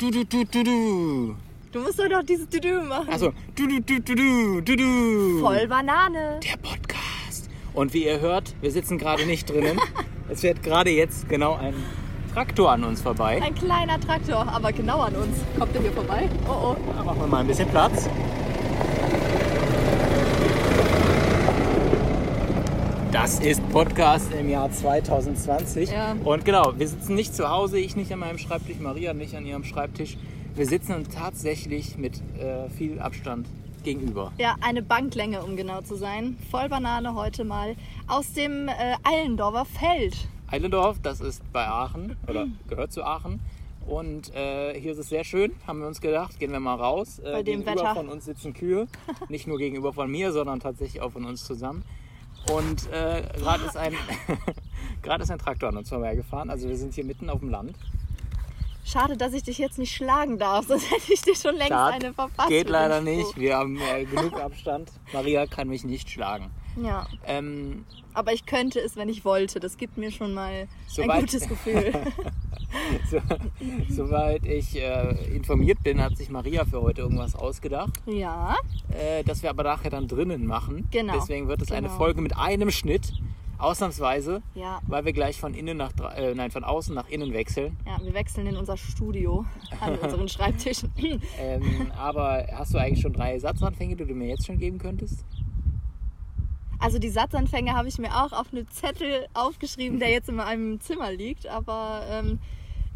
Du, du, du, du, du. Du musst doch noch dieses Düdü machen. Also, du, du, du, du, du, du, du. Voll Banane. Der Podcast. Und wie ihr hört, wir sitzen gerade nicht drinnen. es fährt gerade jetzt genau ein Traktor an uns vorbei. Ein kleiner Traktor, aber genau an uns. Kommt der hier vorbei? Oh oh. Da machen wir mal ein bisschen Platz. Das ist Podcast im Jahr 2020. Ja. Und genau, wir sitzen nicht zu Hause, ich nicht an meinem Schreibtisch, Maria nicht an ihrem Schreibtisch. Wir sitzen uns tatsächlich mit äh, viel Abstand gegenüber. Ja, eine Banklänge, um genau zu sein. Voll Banane heute mal aus dem äh, Eilendorfer Feld. Eilendorf, das ist bei Aachen oder gehört zu Aachen. Und äh, hier ist es sehr schön, haben wir uns gedacht, gehen wir mal raus. Äh, Bei dem gegenüber Wetter. von uns sitzen Kühe. Nicht nur gegenüber von mir, sondern tatsächlich auch von uns zusammen. Und äh, gerade ist, ein ist ein Traktor an uns vorbeigefahren. Also wir sind hier mitten auf dem Land. Schade, dass ich dich jetzt nicht schlagen darf, sonst hätte ich dir schon längst Schade, eine verpasst. Geht leider nicht. Wir haben äh, genug Abstand. Maria kann mich nicht schlagen. Ja, Ähm, aber ich könnte es, wenn ich wollte. Das gibt mir schon mal Soweit- ein gutes Gefühl. so, soweit ich äh, informiert bin, hat sich Maria für heute irgendwas ausgedacht. ja, äh, das wir aber nachher dann drinnen machen. Genau, Deswegen wird es eine genau. Folge mit einem Schnitt, ausnahmsweise, ja, weil wir gleich von innen nach äh, nein von außen nach innen wechseln. ja. Wir wechseln in unser Studio an unseren Schreibtischen. Ähm, aber hast du eigentlich schon drei Satzanfänge, die du mir jetzt schon geben könntest? Also die Satzanfänge habe ich mir auch auf einem Zettel aufgeschrieben, der jetzt in meinem Zimmer liegt. Aber ähm,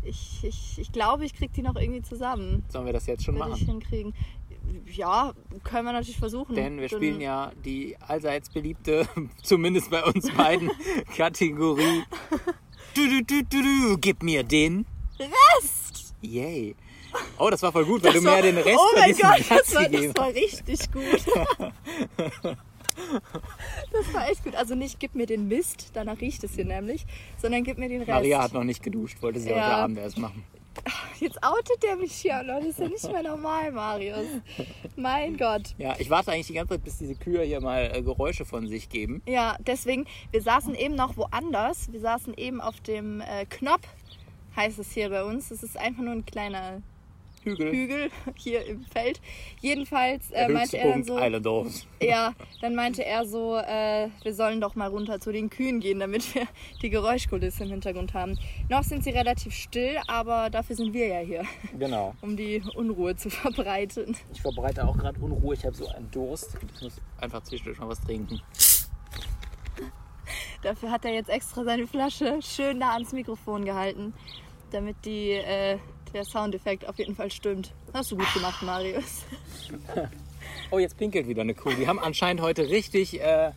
ich, ich, ich glaube, ich kriege die noch irgendwie zusammen. Sollen wir das jetzt schon ich machen? hinkriegen. Ja, können wir natürlich versuchen. Denn wir spielen ja die allseits beliebte, zumindest bei uns beiden, Kategorie. Du, du, du, du, du, gib mir den Rest! Yay. Oh, das war voll gut, weil Das du mir war- ja den Rest oh mein Gott, das war, das war richtig gut. das war echt gut. Also nicht gib mir den Mist, danach riecht es hier nämlich, sondern gib mir den Rest. Maria hat noch nicht geduscht, wollte sie Ja. heute Abend erst machen. Jetzt outet der mich hier noch. Das ist ja nicht mehr normal, Marius. Mein Gott. Ja, ich warte eigentlich die ganze Zeit, bis diese Kühe hier mal äh, Geräusche von sich geben. Ja, deswegen, wir saßen eben noch woanders. Wir saßen eben auf dem äh, Knopf, heißt es hier bei uns. Das ist einfach nur ein kleiner Hügel. Hügel hier im Feld. Jedenfalls äh, meinte er dann so, Islandorfs. ja, dann meinte er so, äh, wir sollen doch mal runter zu den Kühen gehen, damit wir die Geräuschkulisse im Hintergrund haben. Noch sind sie relativ still, aber dafür sind wir ja hier, Genau. um die Unruhe zu verbreiten. Ich verbreite auch gerade Unruhe. Ich habe so einen Durst. Ich muss einfach zwischendurch mal was trinken. Dafür hat er jetzt extra seine Flasche schön nah ans Mikrofon gehalten, damit die, äh, der Soundeffekt auf jeden Fall stimmt. Hast du gut gemacht, Marius. Oh, jetzt pinkelt wieder eine Kuh. Die haben anscheinend heute richtig. Äh, äh,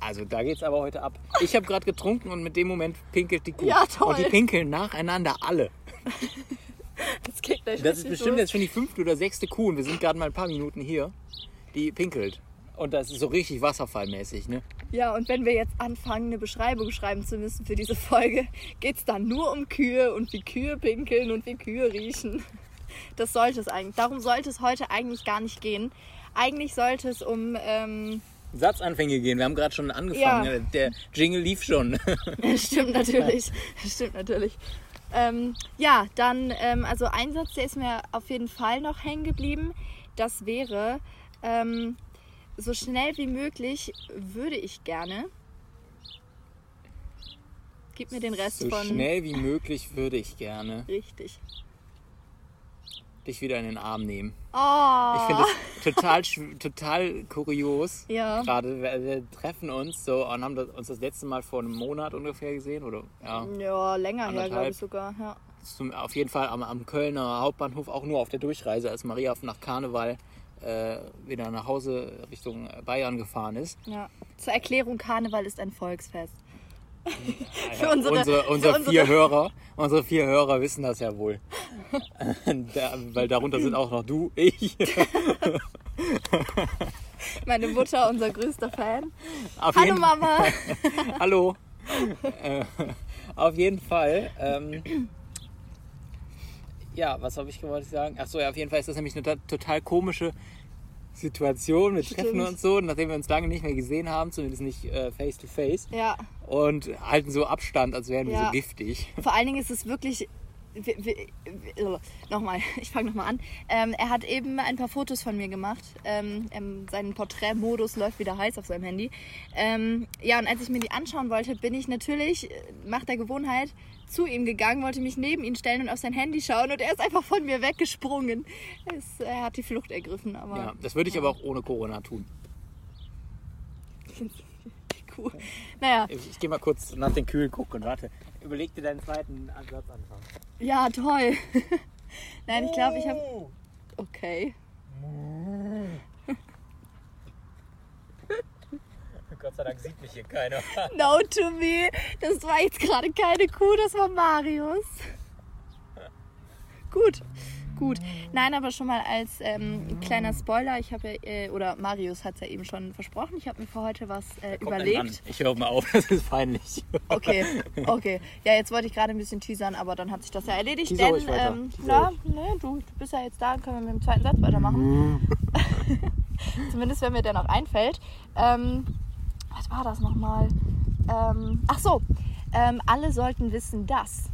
also da geht's aber heute ab. Ich habe gerade getrunken und mit dem Moment pinkelt die Kuh. Ja, toll. Und die pinkeln nacheinander alle. Das geht gleich Das ist bestimmt los. jetzt schon die fünfte oder sechste Kuh und wir sind gerade mal ein paar Minuten hier. Die pinkelt. Und das ist so richtig wasserfallmäßig, ne? Ja, und wenn wir jetzt anfangen, eine Beschreibung schreiben zu müssen für diese Folge, geht es dann nur um Kühe und wie Kühe pinkeln und wie Kühe riechen. Das sollte es eigentlich. Darum sollte es heute eigentlich gar nicht gehen. Eigentlich sollte es um. Ähm, Satzanfänge gehen. Wir haben gerade schon angefangen. Ja. Der Jingle lief schon. stimmt natürlich. Stimmt natürlich. Ähm, ja, dann, ähm, also ein Satz, der ist mir auf jeden Fall noch hängen geblieben. Das wäre, ähm, so schnell wie möglich würde ich gerne. Gib mir den Rest So von. schnell wie möglich würde ich gerne Richtig. dich wieder in den Arm nehmen. Oh. Ich finde das total, total kurios. Ja. Gerade wir, wir treffen uns so und haben das, uns das letzte Mal vor einem Monat ungefähr gesehen. Oder ja, Ja, länger her, glaube ich sogar. Ja. zum, auf jeden Fall am, am Kölner Hauptbahnhof, auch nur auf der Durchreise, als Maria nach Karneval äh, wieder nach Hause Richtung Bayern gefahren ist. ja. Zur Erklärung, Karneval ist ein Volksfest. Ja, unsere- unsere, für unsere vier unsere- Hörer, unsere vier Hörer wissen das ja wohl. da, weil darunter sind auch noch du, ich. Meine Mutter, unser größter Fan. Auf Hallo jeden- Mama. Hallo. äh, auf jeden Fall. Ähm, ja, was habe ich gewollt sagen? Achso, ja, auf jeden Fall ist das nämlich eine to- total komische Situation. Wir treffen uns so, nachdem wir uns lange nicht mehr gesehen haben, zumindest nicht äh, face to face, Ja, und halten so Abstand, als wären wir Ja. so giftig. vor allen Dingen ist es wirklich nochmal, ich fange nochmal an. Ähm, er hat eben ein paar Fotos von mir gemacht. Ähm, ähm, sein Porträtmodus läuft wieder heiß auf seinem Handy. Ähm, ja, und als ich mir die anschauen wollte, bin ich natürlich, äh, nach der Gewohnheit, zu ihm gegangen, wollte mich neben ihn stellen und auf sein Handy schauen und er ist einfach von mir weggesprungen. Es, er hat die Flucht ergriffen, aber Ja, das würde ich aber auch ohne Corona tun. cool. Naja, Ich, ich gehe mal kurz nach den Kühlen gucken. Warte. Überleg dir deinen zweiten Ansatz anfangen. ja, toll. Nein, ich glaube, ich habe... Okay. Gott sei Dank sieht mich hier keiner. No to me. Das war jetzt gerade keine Kuh, das war Marius. Gut, gut. Nein, aber schon mal als ähm, kleiner Spoiler, ich habe, äh, oder Marius hat es ja eben schon versprochen, ich habe mir für heute was äh, überlegt. Ich höre mal auf, das ist peinlich. Okay, okay. Ja, jetzt wollte ich gerade ein bisschen teasern, aber dann hat sich das ja erledigt. Teaser denn, ähm, na, ne, du, du bist ja jetzt da, können wir mit dem zweiten Satz weitermachen. Zumindest, wenn mir der noch einfällt. Ähm, was war das nochmal? Ähm, ach so, ähm, alle sollten wissen, dass.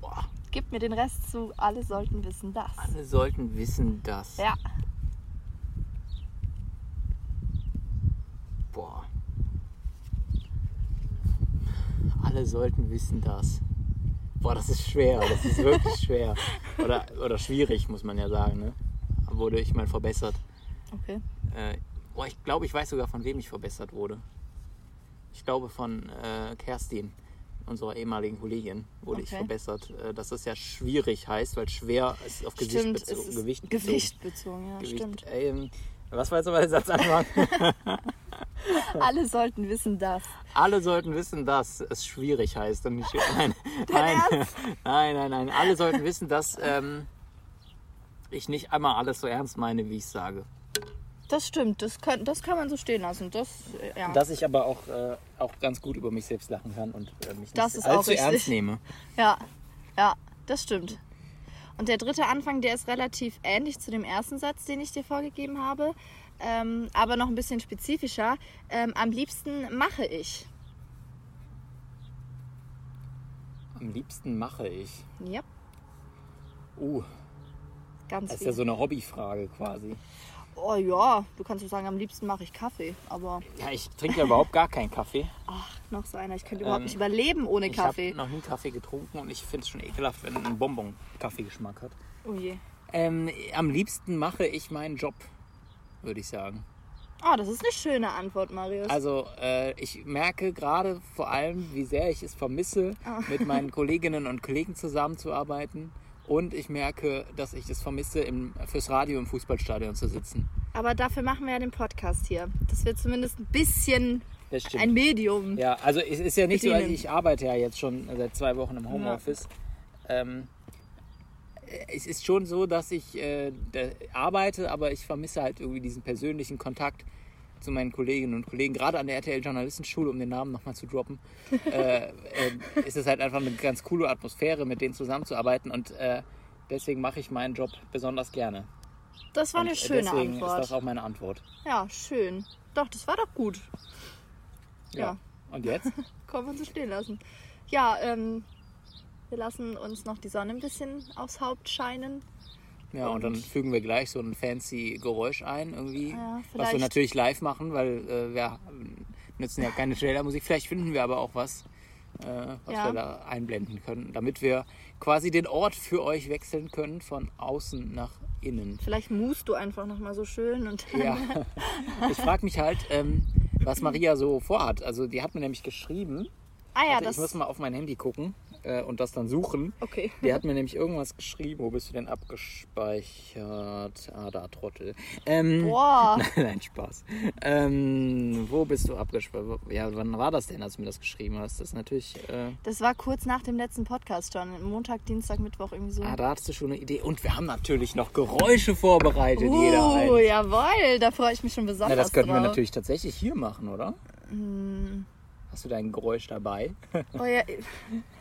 Boah, Gib mir den Rest zu, alle sollten wissen, dass. alle sollten wissen, dass. Ja, Boah. Alle sollten wissen, dass. Boah, das ist schwer. Das ist wirklich schwer. Oder, oder schwierig, muss man ja sagen. Ne? Wurde ich mal verbessert. okay. Äh, boah, ich glaube, ich weiß sogar, von wem ich verbessert wurde. Ich glaube, von äh, Kerstin, unserer ehemaligen Kollegin, wurde ich Okay. verbessert. Äh, dass das ja schwierig heißt, weil schwer ist auf Gewicht, Stimmt, bezo es ist Gewicht Gewicht bezogen, ja, Gewicht. stimmt. Ähm, was war jetzt aber der Satzanfang? Alle sollten wissen, dass. Alle sollten wissen, dass es schwierig heißt. Und nicht, nein, nein, nein, nein, nein. Alle sollten wissen, dass ähm, ich nicht einmal alles so ernst meine, wie ich sage. Das stimmt, das kann, das kann man so stehen lassen. Das, ja. Dass ich aber auch, äh, auch ganz gut über mich selbst lachen kann und äh, mich Das nicht allzu ernst nehme. Ja, ja, das stimmt. Und der dritte Anfang, der ist relativ ähnlich zu dem ersten Satz, den ich dir vorgegeben habe, ähm, aber noch ein bisschen spezifischer. Ähm, am liebsten mache ich. Am liebsten mache ich. Ja, Uh, ganz das ist viel. ja so eine Hobbyfrage quasi. Oh ja, du kannst auch sagen, am liebsten mache ich Kaffee. Aber Ja, ich trinke ja überhaupt gar keinen Kaffee. ach, noch so einer. Ich könnte überhaupt Ähm, nicht überleben ohne Ich habe Kaffee. noch nie Kaffee getrunken und ich finde es schon ekelhaft, wenn ein Bonbon Kaffeegeschmack hat. Oh je. Ähm, am liebsten mache ich meinen Job, würde ich sagen. Ah, das ist eine schöne Antwort, Marius. Also äh, ich merke gerade vor allem, wie sehr ich es vermisse, Ah. mit meinen Kolleginnen und Kollegen zusammenzuarbeiten. Und ich merke, dass ich es vermisse, im, fürs Radio im Fußballstadion zu sitzen. aber dafür machen wir ja den Podcast hier. Das wird zumindest ein bisschen ein Medium. ja, also es ist ja nicht so, Bedienen. ich arbeite ja jetzt schon seit zwei Wochen im Homeoffice. Ähm, es ist schon so, dass ich äh, arbeite, aber ich vermisse halt irgendwie diesen persönlichen Kontakt zu meinen Kolleginnen und Kollegen, gerade an der RTL Journalistenschule, um den Namen nochmal zu droppen, äh, äh, ist es halt einfach eine ganz coole Atmosphäre, mit denen zusammenzuarbeiten und äh, deswegen mache ich meinen Job besonders gerne. Das war und eine äh, schöne deswegen Antwort. ist das auch meine Antwort. Ja, schön. Doch, das war doch gut. Ja. Und jetzt? Kann man so stehen lassen. Ja, ähm, wir lassen uns noch die Sonne ein bisschen aufs Haupt scheinen. Ja, und dann Und- fügen wir gleich so ein fancy Geräusch ein irgendwie, Ja, was wir natürlich live machen, weil äh, wir nützen ja keine Trailermusik. Vielleicht finden wir aber auch was, äh, was Ja. wir da einblenden können, damit wir quasi den Ort für euch wechseln können von außen nach innen. Vielleicht musst du einfach noch mal so schön und Ja, ich frage mich halt, ähm, was Maria so vorhat. Also die hat mir nämlich geschrieben, Ah ja, Warte, das ich muss mal auf mein Handy gucken äh, und das dann suchen. Okay. Der hat mir nämlich irgendwas geschrieben. Wo bist du denn abgespeichert? Ah, da, Trottel. Ähm, Boah. Nein, Spaß. Ähm, wo bist du abgespeichert? Ja, wann war das denn, als du mir das geschrieben hast? Das ist natürlich. Äh, Das war kurz nach dem letzten Podcast schon. Montag, Dienstag, Mittwoch irgendwie so. ah, da hattest du schon eine Idee. Und wir haben natürlich noch Geräusche vorbereitet, jeder Uh, ein. jawohl, da freue ich mich schon besonders Na, das könnten wir drauf. natürlich tatsächlich hier machen, oder? Hm. Hast du dein Geräusch dabei? Oh, ja.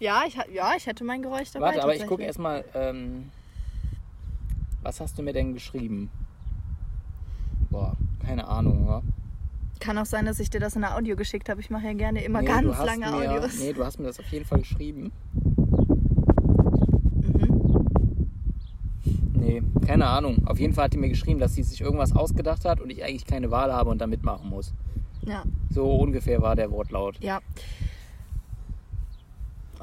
Ja, ich, ja, ich hätte mein Geräusch dabei. Warte, aber ich gucke erstmal, ähm, was hast du mir denn geschrieben? Boah, keine Ahnung, oder? Kann auch sein, dass ich dir das in der Audio geschickt habe. Ich mache ja gerne immer nee, ganz lange mir, Audios. Nee, du hast mir das auf jeden Fall geschrieben. Mhm. Nee, keine Ahnung. Auf jeden Fall hat die mir geschrieben, dass sie sich irgendwas ausgedacht hat und ich eigentlich keine Wahl habe und da mitmachen muss. Ja. So ungefähr war der Wortlaut. Ja.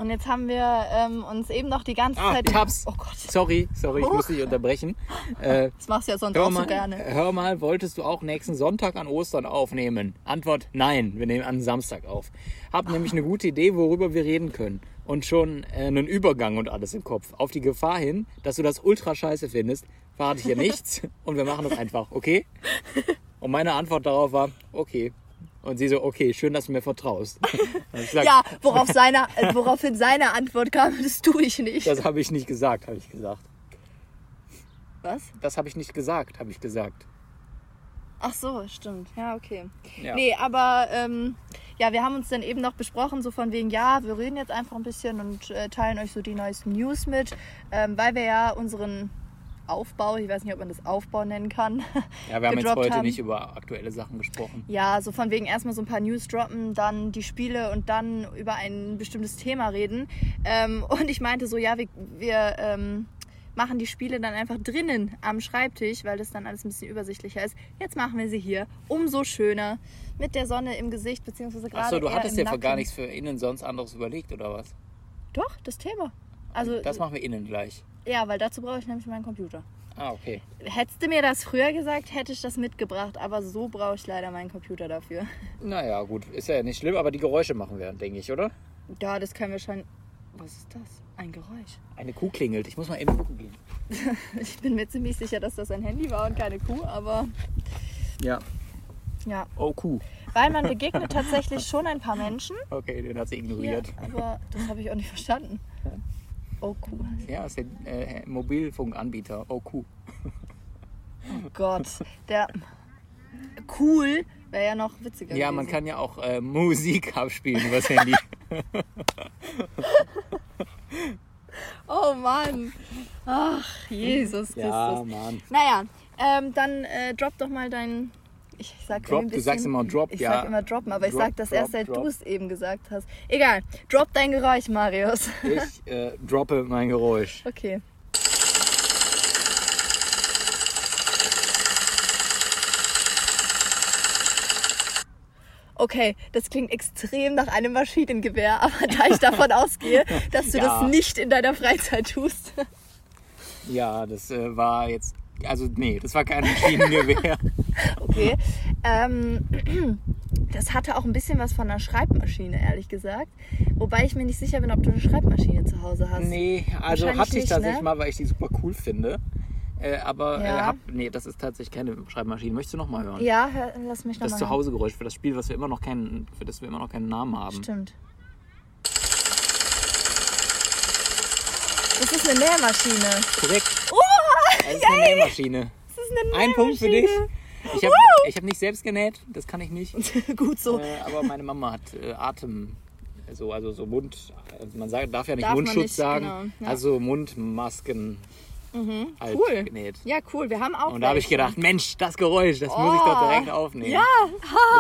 Und jetzt haben wir ähm, uns eben noch die ganze Ah, Zeit. ich hab's. Oh Gott. Sorry, sorry, ich Huch. muss dich unterbrechen. Äh, Das machst du ja sonst auch so mal, gerne. hör mal, wolltest du auch nächsten Sonntag an Ostern aufnehmen? Antwort, nein, wir nehmen an Samstag auf. Hab nämlich eine gute Idee, worüber wir reden können. Und schon äh, einen Übergang und alles im Kopf. Auf die Gefahr hin, dass du das ultra scheiße findest, verrate ich dir nichts und wir machen das einfach, okay? Und meine Antwort darauf war, okay. Und sie so, okay, schön, dass du mir vertraust. Sag, Ja, worauf seine, äh, woraufhin seine Antwort kam, das tue ich nicht. Das habe ich nicht gesagt, habe ich gesagt. Was? Das habe ich nicht gesagt, habe ich gesagt. Ach so, stimmt. Ja, okay. Ja. Nee, aber ähm, ja, wir haben uns dann eben noch besprochen, so von wegen, ja, wir reden jetzt einfach ein bisschen und äh, teilen euch so die neuesten News mit, ähm, weil wir ja unseren Aufbau, ich weiß nicht, ob man das Aufbau nennen kann. Ja, wir haben jetzt heute haben. nicht über aktuelle Sachen gesprochen. Ja, so von wegen erstmal so ein paar News droppen, dann die Spiele und dann über ein bestimmtes Thema reden. Ähm, und ich meinte so, ja, wir, wir ähm, machen die Spiele dann einfach drinnen am Schreibtisch, weil das dann alles ein bisschen übersichtlicher ist. Jetzt machen wir sie hier. Umso schöner. Mit der Sonne im Gesicht, beziehungsweise gerade Achso, du hattest für gar nichts für innen sonst anderes überlegt, oder was? Doch, das Thema. Also, Das machen wir innen gleich. Ja, weil dazu brauche ich nämlich meinen Computer. Ah, okay. Hättest du mir das früher gesagt, hätte ich das mitgebracht, aber so brauche ich leider meinen Computer dafür. Naja, gut, ist ja nicht schlimm, aber die Geräusche machen wir, denke ich, oder? Ja, das können wir schon. Was ist das? Ein Geräusch. Eine Kuh klingelt. Ich muss mal eben gucken gehen. Ich bin mir ziemlich sicher, dass das ein Handy war und keine Kuh, aber Ja. ja. Oh, Kuh. Weil man begegnet tatsächlich schon ein paar Menschen. Okay, den hat sie ignoriert. aber das habe ich auch nicht verstanden. Oh Kuh. Ja, ist der äh, Mobilfunkanbieter. Oh, Kuh. Oh Gott. Der cool wäre ja noch witziger. Ja, man gewesen. kann ja auch äh, Musik abspielen übers Handy. Oh Mann. Ach, Jesus Christus. ja, Mann. Naja, ähm, dann äh, drop doch mal dein. Ich sag Drop, ein du bisschen, sagst immer drop, ich ja. sag immer droppen, aber ich Drop, sag das drop, erst, seit du es eben gesagt hast. Egal, drop dein Geräusch, Marius. Ich äh, droppe mein Geräusch. Okay. Okay, das klingt extrem nach einem Maschinengewehr, aber da ich davon ausgehe, dass du Ja. das nicht in deiner Freizeit tust. Ja, das äh, war jetzt. Also, nee, das war kein Maschinengewehr. Okay. Ähm, das hatte auch ein bisschen was von einer Schreibmaschine, ehrlich gesagt. Wobei ich mir nicht sicher bin, ob du eine Schreibmaschine zu Hause hast. nee, also hatte ich nicht, tatsächlich ne? mal, weil ich die super cool finde. Äh, aber Ja. äh, hab, nee, das ist tatsächlich keine Schreibmaschine. Möchtest du noch mal hören? Ja, hör, lass mich Das nochmal. Zuhausegeräusch für das Spiel, was wir immer noch keinen, für das wir immer noch keinen Namen haben. Stimmt. Das ist eine Nähmaschine. Korrekt. Oh, Das ist eine Nähmaschine. das ist eine Ein Punkt für dich. Ich habe hab nicht selbst genäht, das kann ich nicht. Gut so. Äh, aber meine Mama hat äh, Atem, so, also so Mund, also man sagt, darf ja nicht Darf Mundschutz nicht, sagen, genau, ja. also Mundmasken halt cool. genäht. Ja, cool. Wir haben auch Und da habe ich gedacht, Mensch, das Geräusch, das muss ich doch Oh. direkt aufnehmen. Ja,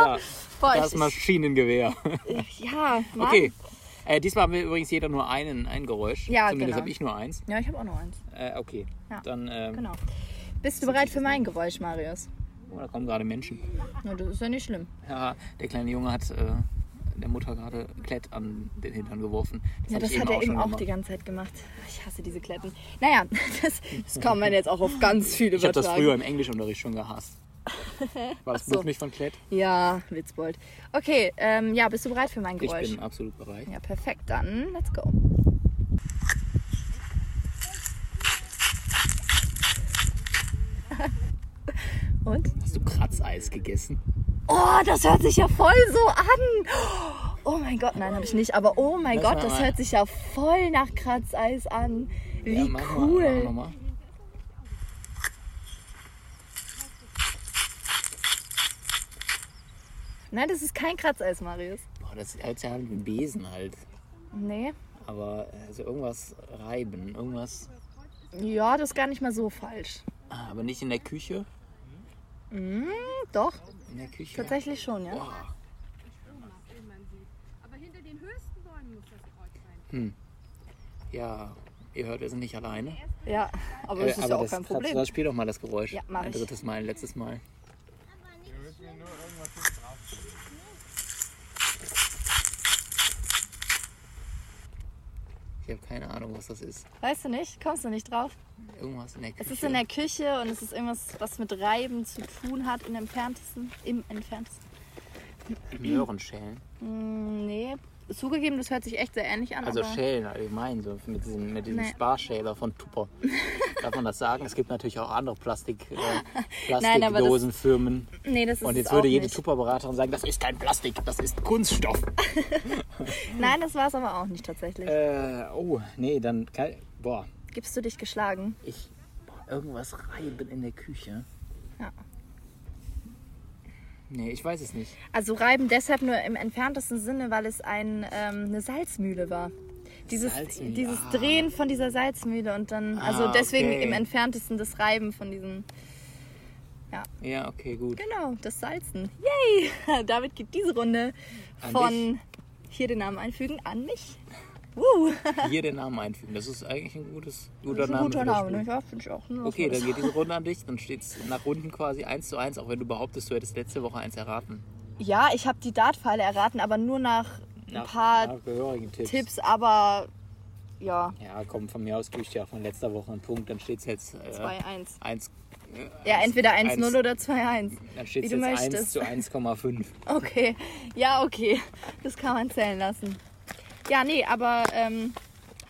ja boah, das Maschinengewehr. ja, Mann. Okay. Äh, diesmal haben wir übrigens jeder nur einen, ein Geräusch. Ja, Zumindest genau. habe ich nur eins. Ja, ich habe auch noch eins. Äh, okay. Ja. Dann, äh, Genau. Bist du bereit für mein Geräusch, Marius? Oh, da kommen gerade Menschen. Na, das ist ja nicht schlimm. Ja, der kleine Junge hat äh, der Mutter gerade Klett an den Hintern geworfen. Ja, hab das ich hat er eben auch gemacht. die ganze Zeit gemacht. Ich hasse diese Kletten. Naja, das, das kann man jetzt auch auf ganz viele Ich habe das übertragen. früher im Englischunterricht schon gehasst. War das Ach so. Buch nicht von Klett? Ja, Witzbold. Okay, ähm, ja, bist du bereit für mein Ich Geräusch? bin absolut bereit. Ja, perfekt. Dann let's go. Und? Hast du Kratzeis gegessen? Oh, das hört sich ja voll so an. Oh mein Gott, nein, habe ich nicht. Aber oh mein Lass Gott, mal das mal. hört sich ja voll nach Kratzeis an. Wie Ja, Mal, cool. noch mal. Nein, das ist kein Kratzeis, Marius. Boah, das hört sich ja an wie ein Besen halt. Nee. Aber also irgendwas reiben, irgendwas. Ja, das ist gar nicht mal so falsch. Ah, aber nicht in der Küche? Hm, doch, In der Küche. tatsächlich schon, ja. Boah. Aber hinter den höchsten Bäumen muss das Kreuz sein. Ja, Ihr hört, wir sind nicht alleine. Ja, aber Äh, das ist ja auch das, kein Problem. Das, spiel doch mal das Geräusch. Ja, mach ein drittes Mal, ein letztes Mal. Ich habe keine Ahnung, was das ist. Weißt du nicht? Kommst du nicht drauf? Irgendwas in der Küche. Es ist in der Küche und es ist irgendwas, was mit Reiben zu tun hat, im entferntesten. Im entferntesten. Möhrenschälen. Mm, nee, zugegeben, das hört sich echt sehr ähnlich an. Also Schälen allgemein, so mit diesem, mit diesem Nee. Sparschäler von Tupper. Darf man das sagen? Es gibt natürlich auch andere Plastik, äh, Plastikdosenfirmen. Nee, das ist Und jetzt würde jede. Tupperberaterin sagen, das ist kein Plastik, das ist Kunststoff. Nein, das war es aber auch nicht tatsächlich. Äh, oh, nee, dann kann, boah, Gibst du dich geschlagen? ich boah, irgendwas reiben in der Küche. Ja. Nee, ich weiß es nicht. Also reiben deshalb nur im entferntesten Sinne, weil es ein, ähm, eine Salzmühle war. Dieses, Salzmühle, dieses ah. Drehen von dieser Salzmühle und dann, also Ah, deswegen okay. im entferntesten das Reiben von diesen, Ja, okay, gut. genau, das Salzen. Yay! Damit geht diese Runde An von, hier den Namen einfügen, an mich. Uh, Hier den Namen einfügen, das ist eigentlich ein gutes, guter das ist ein Name. guter Name, ne? Ja, finde ich auch. Ne? Okay, dann geht diese Runde an dich, dann steht es nach Runden quasi 1 zu 1, auch wenn du behauptest, du hättest letzte Woche eins erraten. Ja, ich habe die Dartpfeile erraten, aber nur nach ein Nach, paar nach Tipps. Tipps, aber ja, Ja, komm, von mir aus tue ich dir auch von letzter Woche einen Punkt, dann steht es jetzt äh, 2-1. 1. Äh, Ja, entweder 1-0 eins- oder 2-1. Dann steht es du jetzt 1 möchtest. zu 1,5. Okay, ja, okay. Das kann man zählen lassen. Ja, nee, aber ähm,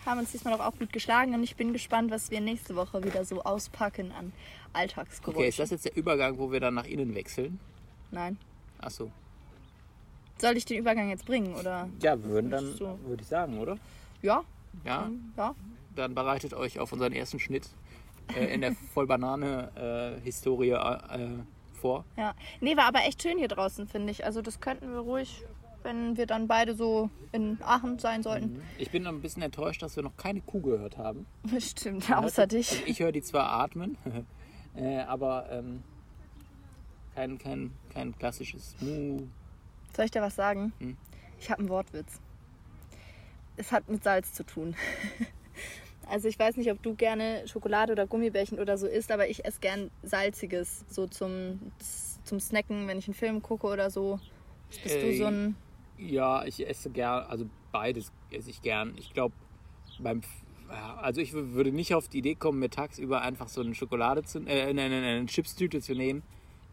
haben uns diesmal doch auch gut geschlagen und ich bin gespannt, was wir nächste Woche wieder so auspacken an Alltagsgeräuschen. Okay, ist das jetzt der Übergang, wo wir dann nach innen wechseln? Nein. Achso. Soll ich den Übergang jetzt bringen, oder? Ja, wir würden dann, So. würde ich sagen, oder? Ja, Ja, ja. dann bereitet euch auf unseren ersten Schnitt äh, in der Vollbanane-Historie äh, vor. Ja. Nee, war aber echt schön hier draußen, finde ich. Also das könnten wir ruhig, wenn wir dann beide so in Aachen sein sollten. Ich bin ein bisschen enttäuscht, dass wir noch keine Kuh gehört haben. Stimmt, Man außer hört- dich. Also ich höre die zwar atmen, äh, aber ähm, kein, kein, kein klassisches Mu. Soll ich dir was sagen? Hm. Ich habe einen Wortwitz. Es hat mit Salz zu tun. Also ich weiß nicht, ob du gerne Schokolade oder Gummibärchen oder so isst, aber ich esse gern salziges, so zum, zum Snacken, wenn ich einen Film gucke oder so. Bist du Äh, so ein... Ja, ich esse gern, also beides esse ich gern. Ich glaube, beim. Also ich würde nicht auf die Idee kommen, mir tagsüber einfach so eine Schokolade zu, äh, eine, eine, eine Chipstüte zu nehmen,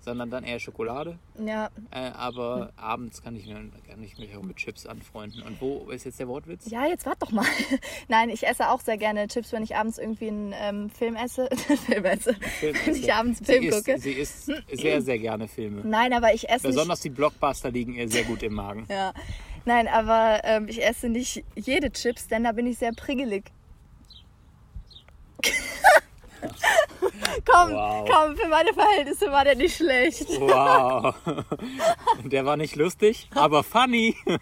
sondern dann eher Schokolade. Ja, Äh, aber abends kann ich, mir, kann ich mich auch mit Chips anfreunden. Und wo ist jetzt der Wortwitz? ja, jetzt wart doch mal. Nein, ich esse auch sehr gerne Chips, wenn ich abends irgendwie einen ähm, Film esse. Film esse. Wenn ich abends einen sie Film isst, gucke. Sie isst sehr, sehr gerne Filme. Nein, aber ich esse nicht... Besonders die Blockbuster liegen ihr sehr gut im Magen. Ja. Nein, aber ähm, ich esse nicht jede Chips, denn da bin ich sehr priggelig. komm, Wow. komm, für meine Verhältnisse war der nicht schlecht. Wow. Der war nicht lustig, aber funny. Jetzt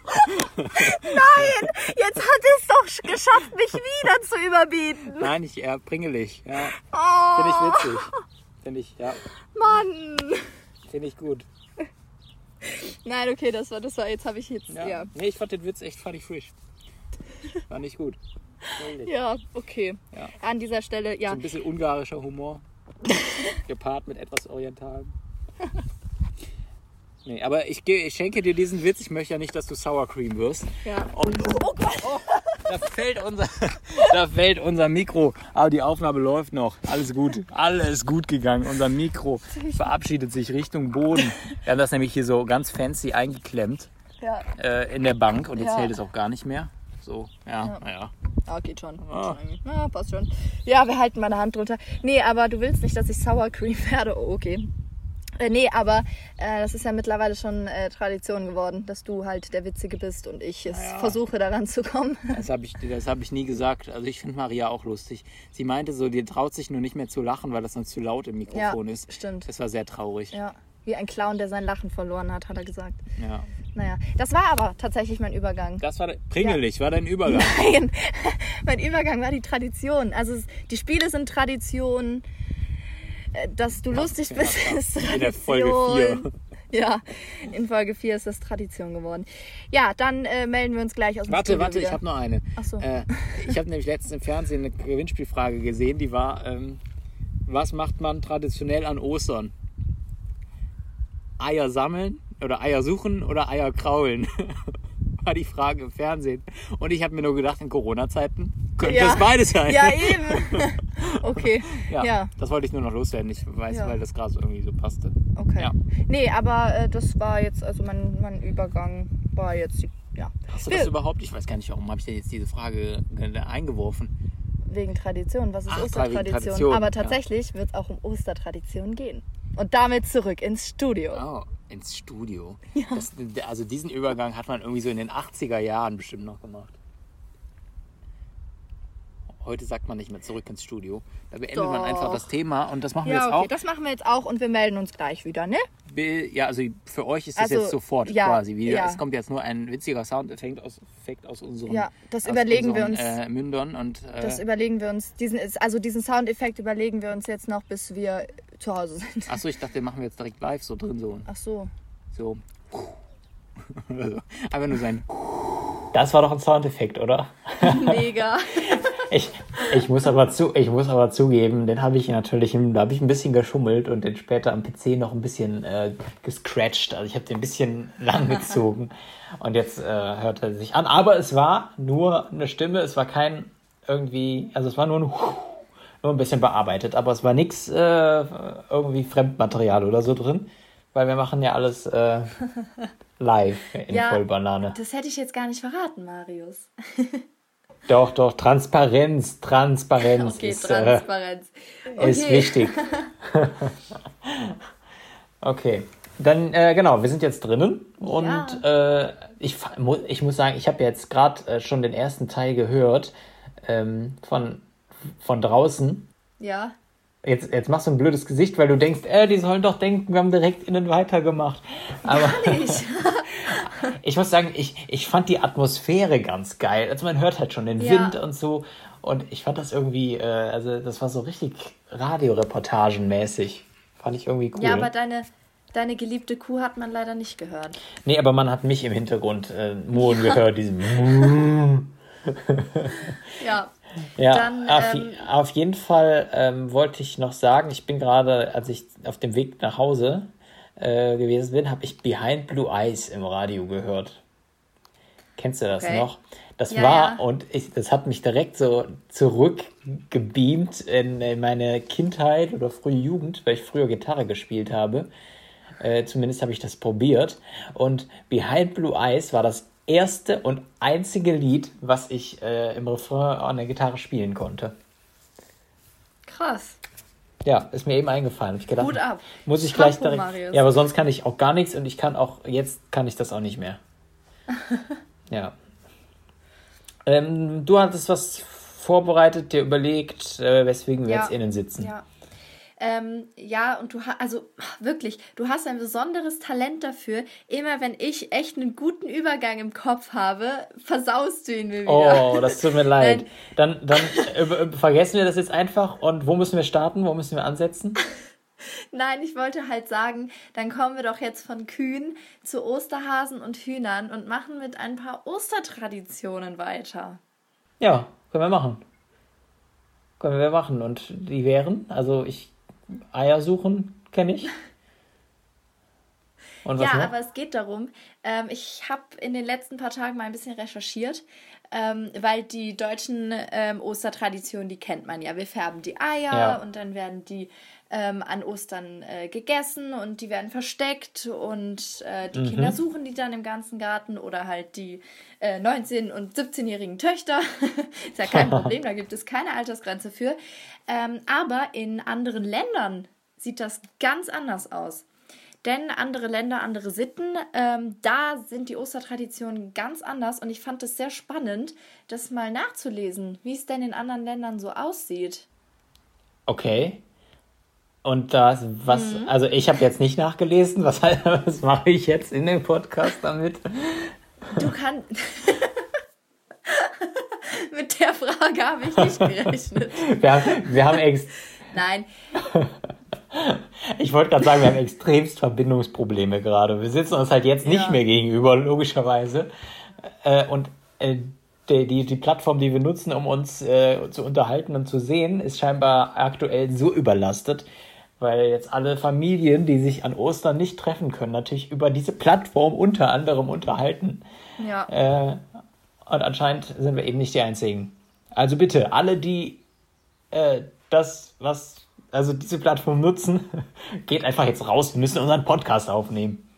hat es doch sch- geschafft, mich wieder zu überbieten. Nein, ich eher pringelig. Ja, Oh, finde ich witzig. Finde ich, ja, Mann. finde ich gut. Nein, okay, das war, das war, jetzt habe ich jetzt, Ja. ja. Nee, ich fand den Witz echt funny frisch. Fand ich gut. Ja, okay. Ja. An dieser Stelle, So ja. ein bisschen ungarischer Humor. Gepaart mit etwas Orientalem. Nee, aber ich, ge- ich schenke dir diesen Witz. Ich möchte ja nicht, dass du Sour Cream wirst. ja. Und Oh Gott. da fällt unser, da fällt unser Mikro. Aber die Aufnahme läuft noch. Alles gut. Alles gut gegangen. Unser Mikro verabschiedet sich Richtung Boden. Wir haben das nämlich hier so ganz fancy eingeklemmt Ja. äh, in der Bank und jetzt Ja. hält es auch gar nicht mehr. So, ja, Ja. naja. Ah, geht schon. Geht Ah. schon. Ja, passt schon. Ja, wir halten meine Hand drunter. Nee, aber du willst nicht, dass ich Sour Cream werde. Oh, okay. Äh, nee, aber äh, das ist ja mittlerweile schon äh, Tradition geworden, dass du halt der Witzige bist und ich es Ja. versuche daran zu kommen. Das habe ich, das hab ich nie gesagt. Also ich finde Maria auch lustig. Sie meinte so, die traut sich nur nicht mehr zu lachen, weil das sonst zu laut im Mikrofon ja, ist. stimmt. Das war sehr traurig. Ja, wie ein Clown, der sein Lachen verloren hat, hat er gesagt. Ja. Naja, das war aber tatsächlich mein Übergang. Das war pringelig, war dein Übergang. Nein, mein Übergang war die Tradition. Also es, die Spiele sind Tradition. Äh, Dass du lustig ja, bist, klar. ist In Tradition. der Folge 4. Ja, in Folge 4 ist das Tradition geworden. Ja, dann äh, melden wir uns gleich aus dem Warte, Studio warte, wieder. ich habe noch eine. Ach so. Äh, ich habe nämlich letztens im Fernsehen eine Gewinnspielfrage gesehen, die war, ähm, was macht man traditionell an Ostern? Eier sammeln oder Eier suchen oder Eier kraulen? war die Frage im Fernsehen. Und ich habe mir nur gedacht, in Corona-Zeiten könnte Ja. es beides sein. Ja, eben. okay. Ja, Ja. das wollte ich nur noch loswerden. Ich weiß, Ja. weil das gerade so irgendwie so passte. Okay. Ja. Nee, aber äh, das war jetzt, also mein, mein Übergang war jetzt, ja, Hast du Wir- das überhaupt? Ich weiß gar nicht, warum habe ich denn jetzt diese Frage eingeworfen? wegen Tradition. Was ist Ach, Ostertradition? Tradition, aber ja. tatsächlich wird es auch um Ostertradition gehen. Und damit zurück ins Studio. Oh, ins Studio. Das, also diesen Übergang hat man irgendwie so in den 80er Jahren bestimmt noch gemacht. Heute sagt man nicht mehr zurück ins Studio. Da beendet man Doch. einfach das Thema und das machen wir Ja, jetzt okay, auch. das machen wir jetzt auch und wir melden uns gleich wieder, ne? Ja, also für euch ist das Also, jetzt sofort ja, quasi wieder. ja. Es kommt jetzt nur ein witziger Soundeffekt aus, Effekt aus unseren, Ja, das aus überlegen wir unseren, uns. Äh, Mündern und äh, Das überlegen wir uns, diesen, also diesen Soundeffekt überlegen wir uns jetzt noch, bis wir zu Hause sind. achso, ich dachte, den machen wir jetzt direkt live so drin so. Ach so. So. Also, einfach nur sein. Das war doch ein Soundeffekt, oder? Mega. Ich, ich, muss aber zu, ich muss aber zugeben, den habe ich natürlich, im- da habe ich ein bisschen geschummelt und den später am PC noch ein bisschen äh, gescratcht. Also ich habe den ein bisschen lang gezogen und jetzt äh, hört er sich an. Aber es war nur eine Stimme, es war kein irgendwie, also es war nur ein, nur ein bisschen bearbeitet, aber es war nichts äh, irgendwie Fremdmaterial oder so drin, weil wir machen ja alles äh, live in Ja. Vollbanane. Das hätte ich jetzt gar nicht verraten, Marius. Doch, doch, Transparenz, Transparenz Okay, ist, äh, Transparenz. ist Okay. wichtig. okay, dann äh, genau, wir sind jetzt drinnen und äh, ich, mu ich muss sagen, ich habe jetzt gerade äh, schon den ersten Teil gehört ähm, von, von draußen. Ja. Jetzt, jetzt machst du ein blödes Gesicht, weil du denkst, äh, die sollen doch denken, wir haben direkt innen weitergemacht. Aber Ich. ich muss sagen, ich, ich fand die Atmosphäre ganz geil. Also man hört halt schon den Ja. Wind und so. Und ich fand das irgendwie, äh, also das war so richtig Radioreportagenmäßig. Fand ich irgendwie cool. Ja, aber deine, deine geliebte Kuh hat man leider nicht gehört. nee, aber man hat mich im Hintergrund äh, Mohn gehört, diesem Ja. Ja, Dann, auf, ähm, auf jeden Fall ähm, wollte ich noch sagen, ich bin gerade, als ich auf dem Weg nach Hause äh, gewesen bin, habe ich Behind Blue Eyes im Radio gehört. Kennst du das Okay. noch? Das Ja, war, ja. und ich, das hat mich direkt so zurückgebeamt in, in meine Kindheit oder frühe Jugend, weil ich früher Gitarre gespielt habe. Äh, zumindest habe ich das probiert. Und Behind Blue Eyes war das erste und einzige Lied, was ich äh, im Refrain an der Gitarre spielen konnte. Krass. Ja, ist mir eben eingefallen. Hab ich gedacht, Hut ab. muss ich gleich Chapeau, direkt. Marius. Ja, aber sonst kann ich auch gar nichts und ich kann auch, jetzt kann ich das auch nicht mehr. ja. Ähm, du hattest was vorbereitet, dir überlegt, äh, weswegen wir Ja. jetzt innen sitzen. Ja. Ähm, ja, und du hast, also wirklich, du hast ein besonderes Talent dafür. Immer wenn ich echt einen guten Übergang im Kopf habe, versaust du ihn mir wieder. Oh, das tut mir leid. Nein. Dann, dann äh, äh, vergessen wir das jetzt einfach. Und wo müssen wir starten? Wo müssen wir ansetzen? Nein, ich wollte halt sagen, dann kommen wir doch jetzt von Kühen zu Osterhasen und Hühnern und machen mit ein paar Ostertraditionen weiter. Ja, können wir machen. Können wir machen. Und die wären, also ich, Eier suchen kenne ich. Ja, noch? aber es geht darum, ähm, ich habe in den letzten paar Tagen mal ein bisschen recherchiert, ähm, weil die deutschen ähm, Ostertraditionen, die kennt man ja. Wir färben die Eier Ja. und dann werden die ähm, an Ostern äh, gegessen und die werden versteckt und äh, Mhm. die Kinder suchen die dann im ganzen Garten oder halt die äh, 19- und 17-jährigen Töchter. Ist ja kein Problem, da gibt es keine Altersgrenze für. Ähm, aber in anderen Ländern sieht das ganz anders aus. Denn andere Länder, andere Sitten, ähm, da sind die Ostertraditionen ganz anders und ich fand es sehr spannend, das mal nachzulesen, wie es denn in anderen Ländern so aussieht. Okay. Und das, was, Mhm. also ich habe jetzt nicht nachgelesen, was, was mache ich jetzt in dem Podcast damit? Du kannst. Mit der Frage habe ich nicht gerechnet. Wir, haben- wir haben ex Nein. Ich wollte gerade sagen, wir haben extremst Verbindungsprobleme gerade. Wir sitzen uns halt jetzt nicht Ja. mehr gegenüber, logischerweise. Äh, und äh, die, die, die Plattform, die wir nutzen, um uns äh, zu unterhalten und zu sehen, ist scheinbar aktuell so überlastet, weil jetzt alle Familien, die sich an Ostern nicht treffen können, natürlich über diese Plattform unter anderem unterhalten. Ja. Äh, und anscheinend sind wir eben nicht die Einzigen. Also bitte, alle, die äh, das, was, also diese Plattform nutzen, geht einfach jetzt raus. Wir müssen unseren Podcast aufnehmen.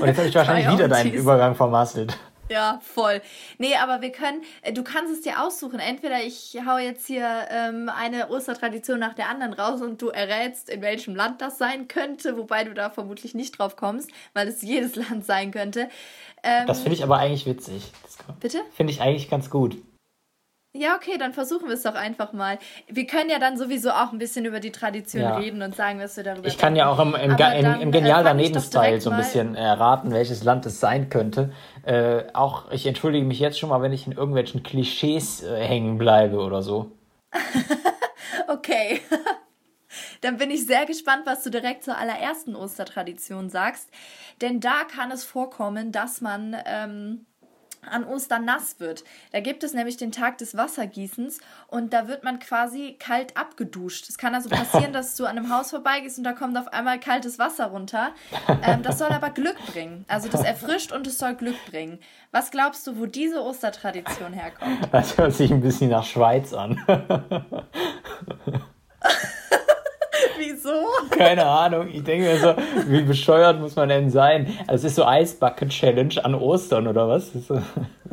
Und jetzt habe ich wahrscheinlich wieder deinen. Übergang vermasselt. Ja, voll. Nee, aber wir können, äh, du kannst es dir aussuchen. Entweder ich hau jetzt hier ähm, eine Ostertradition nach der anderen raus und du errätst, in welchem Land das sein könnte, wobei du da vermutlich nicht drauf kommst, weil es jedes Land sein könnte. Ähm, Das finde ich aber eigentlich witzig. Das bitte? finde ich eigentlich ganz gut. Ja, okay, dann versuchen wir es doch einfach mal. Wir können ja dann sowieso auch ein bisschen über die Tradition Ja. reden und sagen, was wir darüber Ich kann ja auch im, im, im, im äh, Genial doch daneben-Style so ein bisschen erraten, welches Land es sein könnte. Äh, auch ich entschuldige mich jetzt schon mal, wenn ich in irgendwelchen Klischees äh, hängen bleibe oder so. Okay. Dann bin ich sehr gespannt, was du direkt zur allerersten Ostertradition sagst. Denn da kann es vorkommen, dass man ähm, an Ostern nass wird. Da gibt es nämlich den Tag des Wassergießens und da wird man quasi kalt abgeduscht. Es kann also passieren, dass du an einem Haus vorbeigehst und da kommt auf einmal kaltes Wasser runter. Ähm, das soll aber Glück bringen. Also das erfrischt und es soll Glück bringen. Was glaubst du, wo diese Ostertradition herkommt? Das hört sich ein bisschen nach Schweiz an. Wieso? Keine Ahnung. Ich denke mir so, wie bescheuert muss man denn sein? Also es ist so Eisbucket-Challenge an Ostern oder was? So-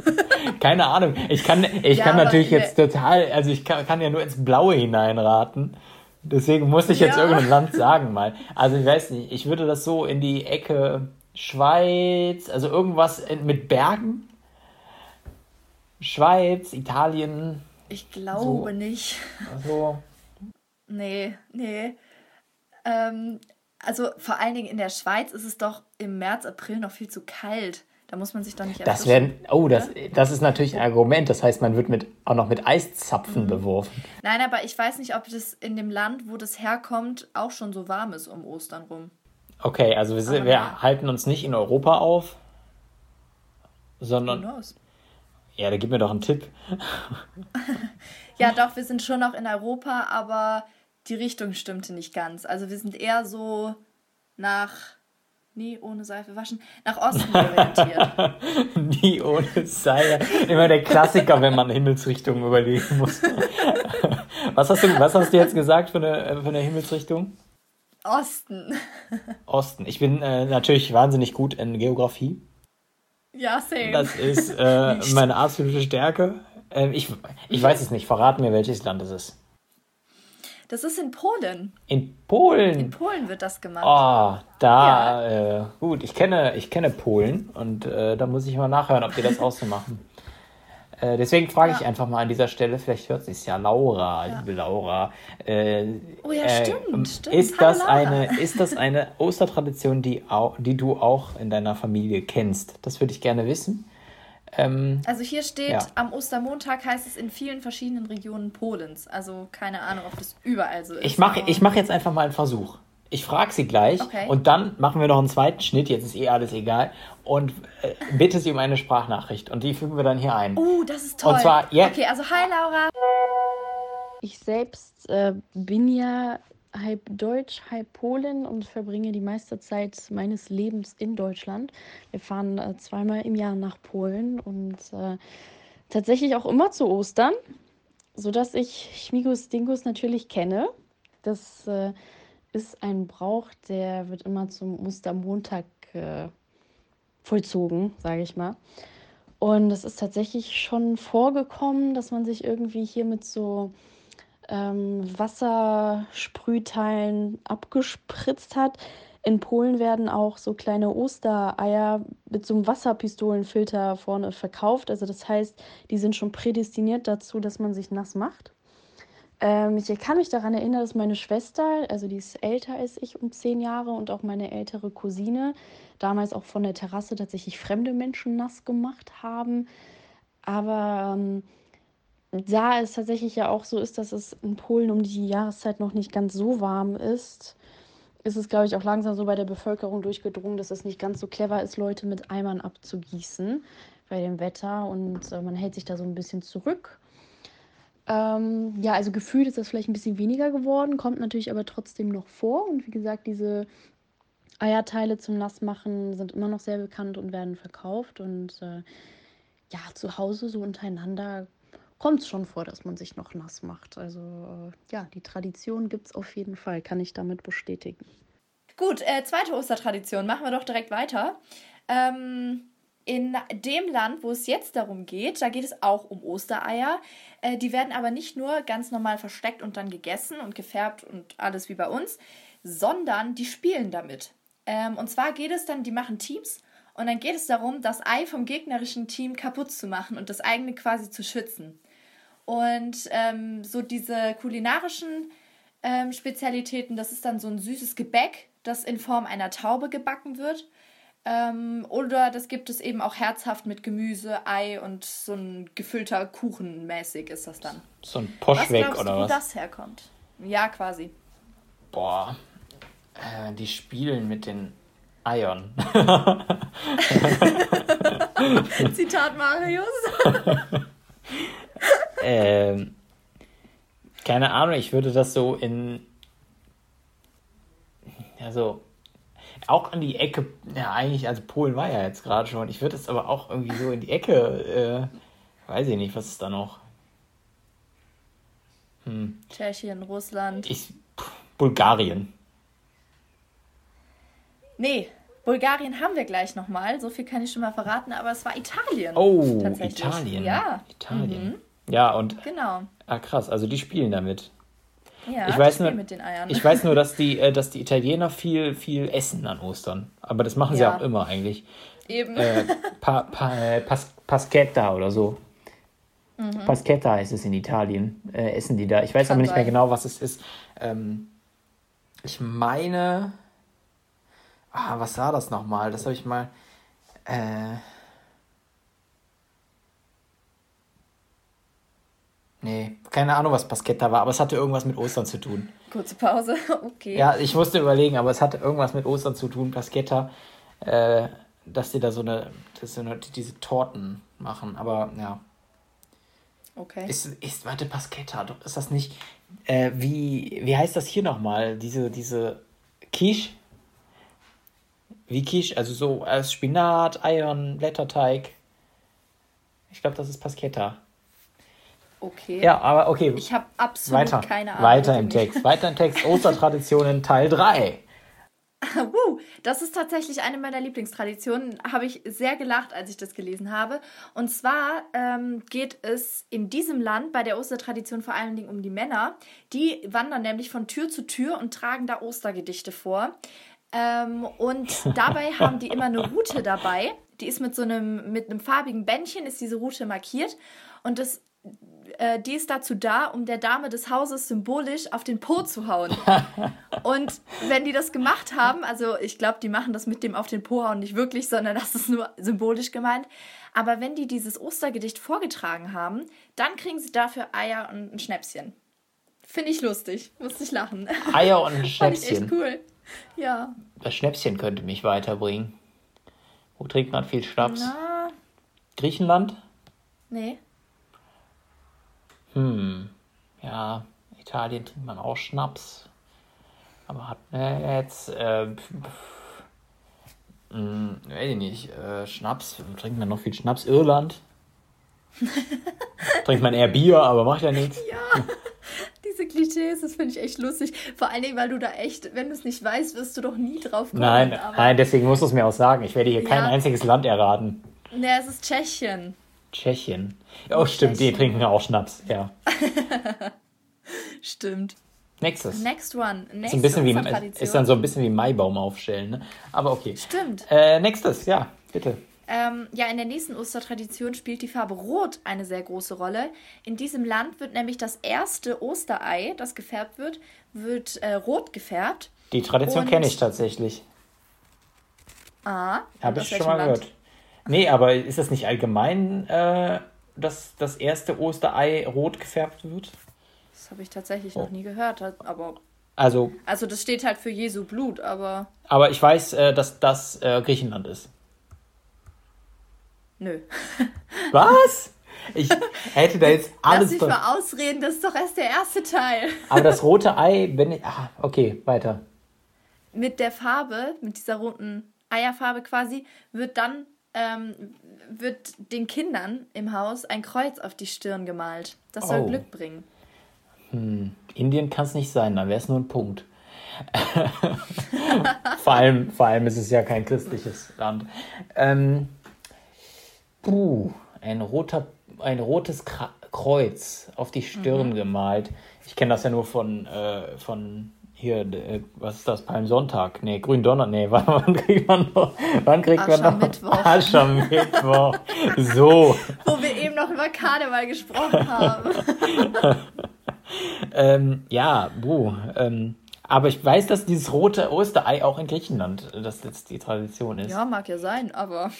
Keine Ahnung. Ich kann, ich Ja, kann natürlich in jetzt total, also ich kann, kann ja nur ins Blaue hineinraten. Deswegen muss ich jetzt Ja. irgendein Land sagen mal. Also ich weiß nicht, ich würde das so in die Ecke Schweiz, also irgendwas in, mit Bergen. Schweiz, Italien, Ich glaube So. nicht. so. Nee, nee. Ähm, also vor allen Dingen in der Schweiz ist es doch im März, April noch viel zu kalt. Da muss man sich doch nicht Das werden, oh, das, das ist natürlich ein Argument. Das heißt, man wird mit, auch noch mit Eiszapfen Mhm. beworfen. Nein, aber ich weiß nicht, ob das in dem Land, wo das herkommt, auch schon so warm ist um Ostern rum. Okay, also wir, sind, wir halten uns nicht in Europa auf, sondern, ja, da gib mir doch einen Tipp. Ja, doch, wir sind schon noch in Europa, aber die Richtung stimmte nicht ganz. Also wir sind eher so nach, nee, ohne Seife waschen, nach Osten orientiert. Nie ohne Seier. Immer der Klassiker, wenn man Himmelsrichtungen überlegen muss. Was hast du, was hast du jetzt gesagt für eine, für eine Himmelsrichtung? Osten. Osten. Ich bin äh, natürlich wahnsinnig gut in Geografie. Ja, same. Das ist äh, meine absolute Stärke. Ähm, ich, ich weiß es nicht. Verrat mir, welches Land es ist. Das ist in Polen. In Polen. In Polen wird das gemacht. Oh, da, äh, gut, ich kenne, ich kenne Polen und äh, da muss ich mal nachhören, ob die das auch so machen. Äh, deswegen frage ich Ja. einfach mal an dieser Stelle, vielleicht hört sich ja Laura, liebe Laura. Äh, Oh ja, äh, stimmt, stimmt. Ist Hallo, das, Laura. eine, ist das eine Ostertradition, die, die du auch in deiner Familie kennst? Das würde ich gerne wissen. Ähm, Also hier steht, Ja. am Ostermontag heißt es in vielen verschiedenen Regionen Polens. Also keine Ahnung, ob das überall so ist. ich mache ich mach jetzt einfach mal einen Versuch. Ich frage sie gleich Okay. und dann machen wir noch einen zweiten Schnitt, jetzt ist eh alles egal, und äh, bitte sie um eine Sprachnachricht und die fügen wir dann hier ein. Oh, das ist toll. Und zwar jetzt. Okay, also hi Laura. Ich selbst äh, bin ja halb Deutsch, halb Polin und verbringe die meiste Zeit meines Lebens in Deutschland. Wir fahren äh, zweimal im Jahr nach Polen und äh, tatsächlich auch immer zu Ostern, sodass ich Schmigus Dingus natürlich kenne. Das äh, ist ein Brauch, der wird immer zum Ostermontag äh, vollzogen, sage ich mal. Und es ist tatsächlich schon vorgekommen, dass man sich irgendwie hier mit so ähm, Wassersprühteilen abgespritzt hat. In Polen werden auch so kleine Ostereier mit so einem Wasserpistolenfilter vorne verkauft. Also das heißt, die sind schon prädestiniert dazu, dass man sich nass macht. Ähm, ich kann mich daran erinnern, dass meine Schwester, also die ist älter als ich um zehn Jahre und auch meine ältere Cousine, damals auch von der Terrasse tatsächlich fremde Menschen nass gemacht haben. Aber ähm, da es tatsächlich ja auch so ist, dass es in Polen um die Jahreszeit noch nicht ganz so warm ist, ist es, glaube ich, auch langsam so bei der Bevölkerung durchgedrungen, dass es nicht ganz so clever ist, Leute mit Eimern abzugießen bei dem Wetter und äh, man hält sich da so ein bisschen zurück. Ähm, ja, also gefühlt ist das vielleicht ein bisschen weniger geworden, kommt natürlich aber trotzdem noch vor. Und wie gesagt, diese Eierteile zum Nassmachen sind immer noch sehr bekannt und werden verkauft. Und äh, ja, zu Hause so untereinander kommt es schon vor, dass man sich noch nass macht. Also äh, ja, die Tradition gibt es auf jeden Fall, kann ich damit bestätigen. Gut, äh, zweite Ostertradition, machen wir doch direkt weiter. Ähm, in dem Land, wo es jetzt darum geht, da geht es auch um Ostereier. Äh, die werden aber nicht nur ganz normal versteckt und dann gegessen und gefärbt und alles wie bei uns, sondern die spielen damit. Ähm, und zwar geht es dann, die machen Teams und dann geht es darum, das Ei vom gegnerischen Team kaputt zu machen und das eigene quasi zu schützen. Und ähm, so diese kulinarischen ähm, Spezialitäten, das ist dann so ein süßes Gebäck, das in Form einer Taube gebacken wird. Ähm, oder das gibt es eben auch herzhaft mit Gemüse, Ei und so ein gefüllter Kuchen mäßig ist das dann. So ein Poschweg oder du, was? Wo das herkommt? Ja, quasi. Boah, äh, die spielen mit den Eiern. Zitat Marius. ähm, keine Ahnung, ich würde das so in. Ja, so. Auch an die Ecke. Ja, eigentlich, also Polen war ja jetzt gerade schon. Ich würde es aber auch irgendwie so in die Ecke. Äh, weiß ich nicht, was ist da noch? Hm. Tschechien, Russland. Ich, Bulgarien. Nee, Bulgarien haben wir gleich nochmal. So viel kann ich schon mal verraten, aber es war Italien. Oh, Italien. Ja. Italien. Mhm. Ja, und. Genau. Ah, krass, also die spielen damit. Ja, ich weiß, nur, mit den Eiern. ich weiß nur, dass die, äh, dass die Italiener viel, viel essen an Ostern. Aber das machen sie Ja. auch immer eigentlich. Eben. Äh, pa, pa, äh, pas, Paschetta oder so. Mhm. Paschetta heißt es in Italien. Äh, essen die da. Ich weiß Kann aber nicht mehr sein. genau, was es ist. Ähm, ich meine. Ah, was war das nochmal? Das habe ich mal. Äh, nee, keine Ahnung, was Paschetta war, aber es hatte irgendwas mit Ostern zu tun. Kurze Pause. Okay. Ja, ich musste überlegen, aber es hatte irgendwas mit Ostern zu tun, Paschetta, äh, dass die da so eine, dass so eine, diese Torten machen. Aber ja, Okay. ist, ist warte, Paschetta, doch ist das nicht, äh, wie, wie heißt das hier nochmal? Diese, diese Quiche? Wie Quiche, also so als Spinat, Eiern, Blätterteig. Ich glaube, das ist Paschetta. Okay. Ja, aber okay. Ich habe absolut Weiter. keine Ahnung. Weiter im. Text. Weiter im Text. Ostertraditionen Teil 3. Wuh, das ist tatsächlich eine meiner Lieblingstraditionen. Habe ich sehr gelacht, als ich das gelesen habe. Und zwar ähm, geht es in diesem Land bei der Ostertradition vor allen Dingen um die Männer. Die wandern nämlich von Tür zu Tür und tragen da Ostergedichte vor. Ähm, und dabei haben die immer eine Route dabei. Die ist mit so einem, mit einem farbigen Bändchen, ist diese Route markiert. Und das äh, die ist dazu da, um der Dame des Hauses symbolisch auf den Po zu hauen. Und wenn die das gemacht haben, also ich glaube, die machen das mit dem auf den Po hauen nicht wirklich, sondern das ist nur symbolisch gemeint. Aber wenn die dieses Ostergedicht vorgetragen haben, dann kriegen sie dafür Eier und ein Schnäpschen. Finde ich lustig, musste ich lachen. Eier und ein Fand ich echt Schnäpschen. cool. Ja. Das Schnäpschen könnte mich weiterbringen. Wo trinkt man viel Schnaps? Na, Griechenland? nee. Hm. Ja, Italien trinkt man auch Schnaps. Aber hat äh, jetzt, äh, pf, pf, hm, weiß ich nicht, äh, Schnaps, trinkt man noch viel Schnaps? Irland? trinkt man eher Bier, aber macht ja nichts. Diese Klischees, das finde ich echt lustig. Vor allen Dingen, weil du da echt, wenn du es nicht weißt, wirst du doch nie drauf kommen. Nein, aber, nein, deswegen musst du es mir auch sagen. Ich werde hier kein Ja. einziges Land erraten. Nee, es ist Tschechien. Tschechien. Oh, stimmt, die Tschechien. trinken auch Schnaps, ja. Stimmt. Nächstes. Next one. Ist, Nächste ein bisschen wie, ist dann so ein bisschen wie Maibaum aufstellen, ne? Aber okay. Stimmt. Äh, nächstes, ja, bitte. Ähm, ja, in der nächsten Ostertradition spielt die Farbe Rot eine sehr große Rolle. In diesem Land wird nämlich das erste Osterei, das gefärbt wird, wird äh, rot gefärbt. Die Tradition kenne ich tatsächlich. Ah, Habe ich schon mal Land? gehört. Nee, aber ist das nicht allgemein äh, dass das erste Osterei rot gefärbt wird? Das habe ich tatsächlich Oh. noch nie gehört. Aber Also, also das steht halt für Jesu Blut, aber aber ich weiß, äh, dass das äh, Griechenland ist. nö. Was? Ich hätte da jetzt Lass alles mich drin. mal ausreden, das ist doch erst der erste Teil. Aber das rote Ei, wenn ich. Ah, okay, weiter. Mit der Farbe, mit dieser roten Eierfarbe quasi, wird dann ähm, wird den Kindern im Haus ein Kreuz auf die Stirn gemalt. Das soll Oh. Glück bringen. Indien kann es nicht sein, dann wäre es nur ein Punkt. vor, allem, vor allem ist es ja kein christliches Land. Ähm, puh, ein, roter, ein rotes Kreuz auf die Stirn gemalt. Ich kenne das ja nur von, äh, von hier, äh, was ist das, Palmsonntag? Nee, Gründonner, nee, wann, wann kriegt man noch? Wann kriegt man noch? Aschermittwoch. Aschermittwoch. So. Wo wir eben noch über Karneval gesprochen haben. Ähm, ja, buh. Ähm, aber ich weiß, dass dieses rote Osterei auch in Griechenland, äh, dass jetzt die Tradition ist. Ja, mag ja sein, aber.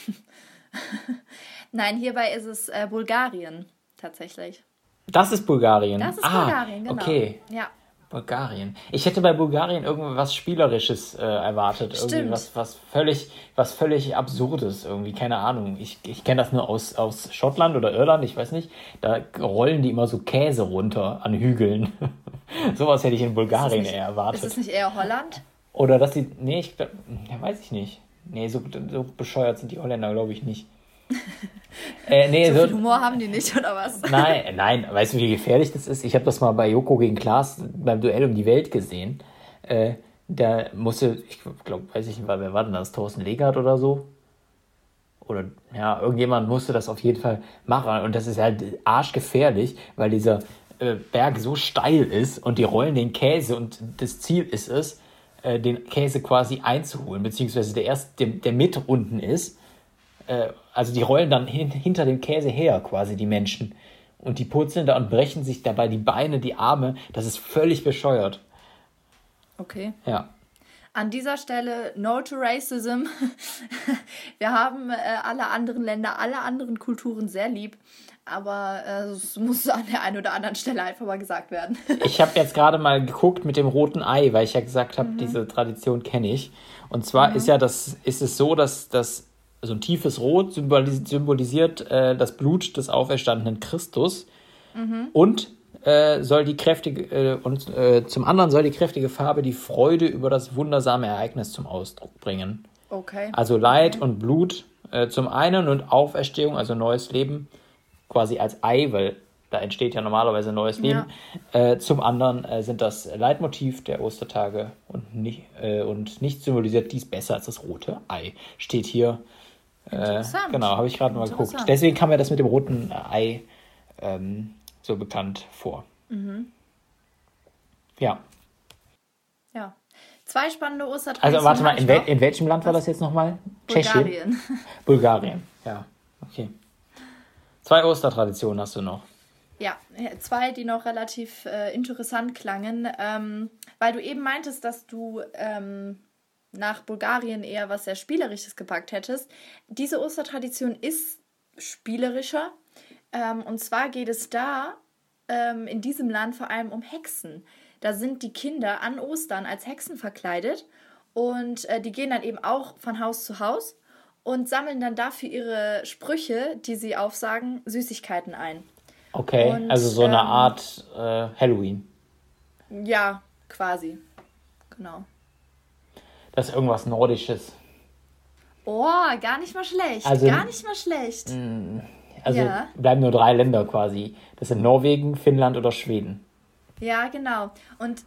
Nein, hierbei ist es äh, Bulgarien tatsächlich. Das ist Bulgarien. Das ist ah, Bulgarien, genau. Okay, Ja. Bulgarien. Ich hätte bei Bulgarien irgendwas Spielerisches äh, erwartet. Irgendwie Stimmt. was, was völlig, was völlig Absurdes irgendwie, keine Ahnung. Ich, ich kenne das nur aus, aus Schottland oder Irland, ich weiß nicht. Da rollen die immer so Käse runter an Hügeln. Sowas hätte ich in Bulgarien nicht- eher erwartet. Ist es nicht eher Holland? Oder dass die. Nee, ich glaub, ja, weiß ich nicht. Nee, so, so bescheuert sind die Holländer, glaube ich, nicht. Äh, nee, So viel Humor haben die nicht, oder was? nein, nein, weißt du, wie gefährlich das ist? Ich habe das mal bei Joko gegen Klaas beim Duell um die Welt gesehen. Äh, da musste, ich glaube, weiß ich nicht, wer war denn das? Thorsten Legert oder so? Oder ja, irgendjemand musste das auf jeden Fall machen. Und das ist halt arschgefährlich, weil dieser äh, Berg so steil ist und die rollen den Käse und das Ziel ist es, äh, den Käse quasi einzuholen, beziehungsweise der erst, der, der mit unten ist. Äh, also die rollen dann hin, hinter dem Käse her, quasi die Menschen. Und die purzeln da und brechen sich dabei die Beine, die Arme. Das ist völlig bescheuert. Okay. Ja. An dieser Stelle No to Racism. Wir haben äh, alle anderen Länder, alle anderen Kulturen sehr lieb. Aber äh, es muss an der einen oder anderen Stelle einfach mal gesagt werden. Ich habe jetzt gerade mal geguckt mit dem roten Ei, weil ich ja gesagt habe, diese Tradition kenne ich. Und zwar ist ja das, ist es so, dass das so ein tiefes Rot symbolis symbolisiert äh, das Blut des auferstandenen Christus und äh, soll die kräftige äh, und äh, zum anderen soll die kräftige Farbe die Freude über das wundersame Ereignis zum Ausdruck bringen. Okay. Also Leid und Blut äh, zum einen und Auferstehung, also neues Leben, quasi als Ei, weil da entsteht ja normalerweise neues Leben. Äh, zum anderen sind das Leitmotiv der Ostertage und nicht, und nicht symbolisiert dies besser als das rote Ei. Steht hier. Äh, Interessant. genau, habe ich gerade mal geguckt. Deswegen kam mir das mit dem roten Ei ähm, so bekannt vor. Mhm. Ja. Ja. Zwei spannende Ostertraditionen. Also warte mal, in, wel in welchem Land war das jetzt nochmal? Tschechien? Bulgarien. Bulgarien, ja. Okay. Zwei Ostertraditionen hast du noch. Ja, zwei, die noch relativ äh, interessant klangen, ähm, weil du eben meintest, dass du ähm, nach Bulgarien eher was sehr Spielerisches gepackt hättest. Diese Ostertradition ist spielerischer. Ähm, und zwar geht es da ähm, in diesem Land vor allem um Hexen. Da sind die Kinder an Ostern als Hexen verkleidet und äh, die gehen dann eben auch von Haus zu Haus und sammeln dann dafür ihre Sprüche, die sie aufsagen, Süßigkeiten ein. Okay, Und, also so eine ähm, Art äh, Halloween. Ja, quasi. Genau. Das ist irgendwas Nordisches. Oh, gar nicht mal schlecht. Also- gar nicht mal schlecht. Also Ja. bleiben nur drei Länder quasi. Das sind Norwegen, Finnland oder Schweden. Ja, genau. Und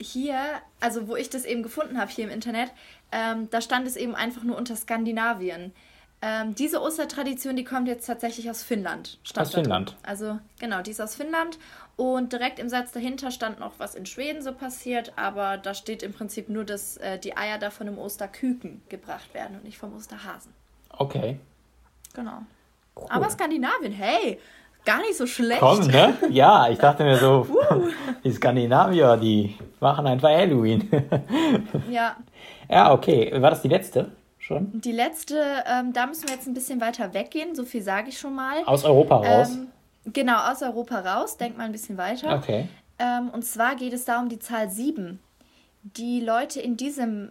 hier, also wo ich das eben gefunden habe, hier im Internet, ähm, da stand es eben einfach nur unter Skandinavien. Ähm, diese Ostertradition, die kommt jetzt tatsächlich aus Finnland. Aus da drin. Finnland. Also genau, die ist aus Finnland. Und direkt im Satz dahinter stand noch, was in Schweden so passiert. Aber da steht im Prinzip nur, dass äh, die Eier da von einem Osterküken gebracht werden und nicht vom Osterhasen. Okay. Genau. Aber Skandinavien, hey, gar nicht so schlecht. Komm, ne? Ja, ich dachte mir so, die Skandinavier, die machen einfach Halloween. Ja, ja, okay. War das die letzte schon? Die letzte, ähm, da müssen wir jetzt ein bisschen weiter weggehen, so viel sage ich schon mal. Aus Europa raus? Ähm, genau, aus Europa raus, denk mal ein bisschen weiter. Okay. Ähm, und zwar geht es da um die Zahl 7. Die Leute in diesem,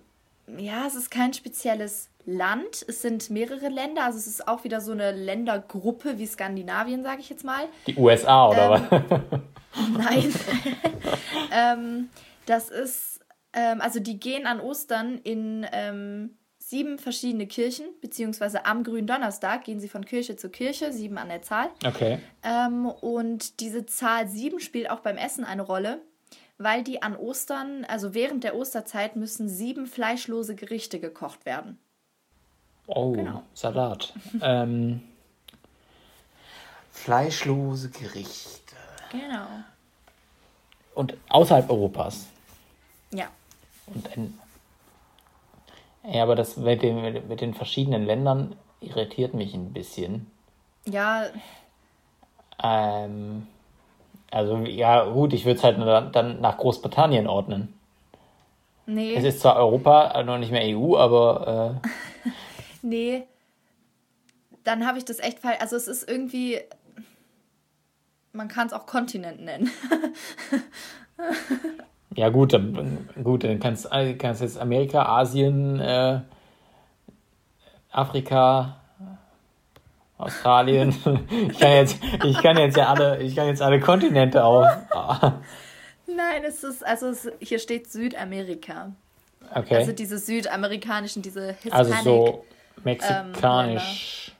ja, es ist kein spezielles Land, es sind mehrere Länder, also es ist auch wieder so eine Ländergruppe wie Skandinavien, sage ich jetzt mal. Die USA oder Ähm, was? Nein. ähm, das ist, ähm, also die gehen an Ostern in ähm, sieben verschiedene Kirchen, beziehungsweise am grünen Donnerstag gehen sie von Kirche zu Kirche, sieben an der Zahl. Okay. Ähm, und diese Zahl sieben spielt auch beim Essen eine Rolle, weil die an Ostern, also während der Osterzeit, müssen sieben fleischlose Gerichte gekocht werden. Oh, Genau. Salat. ähm, fleischlose Gerichte. Genau. Und außerhalb Europas. Ja. Und in, ja, aber das mit den, mit den verschiedenen Ländern irritiert mich ein bisschen. Ja, Ähm, also, ja, gut, ich würde es halt dann nach Großbritannien ordnen. nee. Es ist zwar Europa, noch nicht mehr EU, aber äh, Nee, dann habe ich das echt falsch. Also es ist irgendwie, man kann es auch Kontinent nennen. ja, gut, dann, gut, dann kannst du kannst jetzt Amerika, Asien, äh, Afrika, Australien. Ich kann jetzt, ich kann jetzt ja alle, ich kann jetzt alle Kontinente auf. Nein, es ist, also es, hier steht Südamerika. Okay. Also diese südamerikanischen, diese Hispanic. Also so ähm, mexikanisch.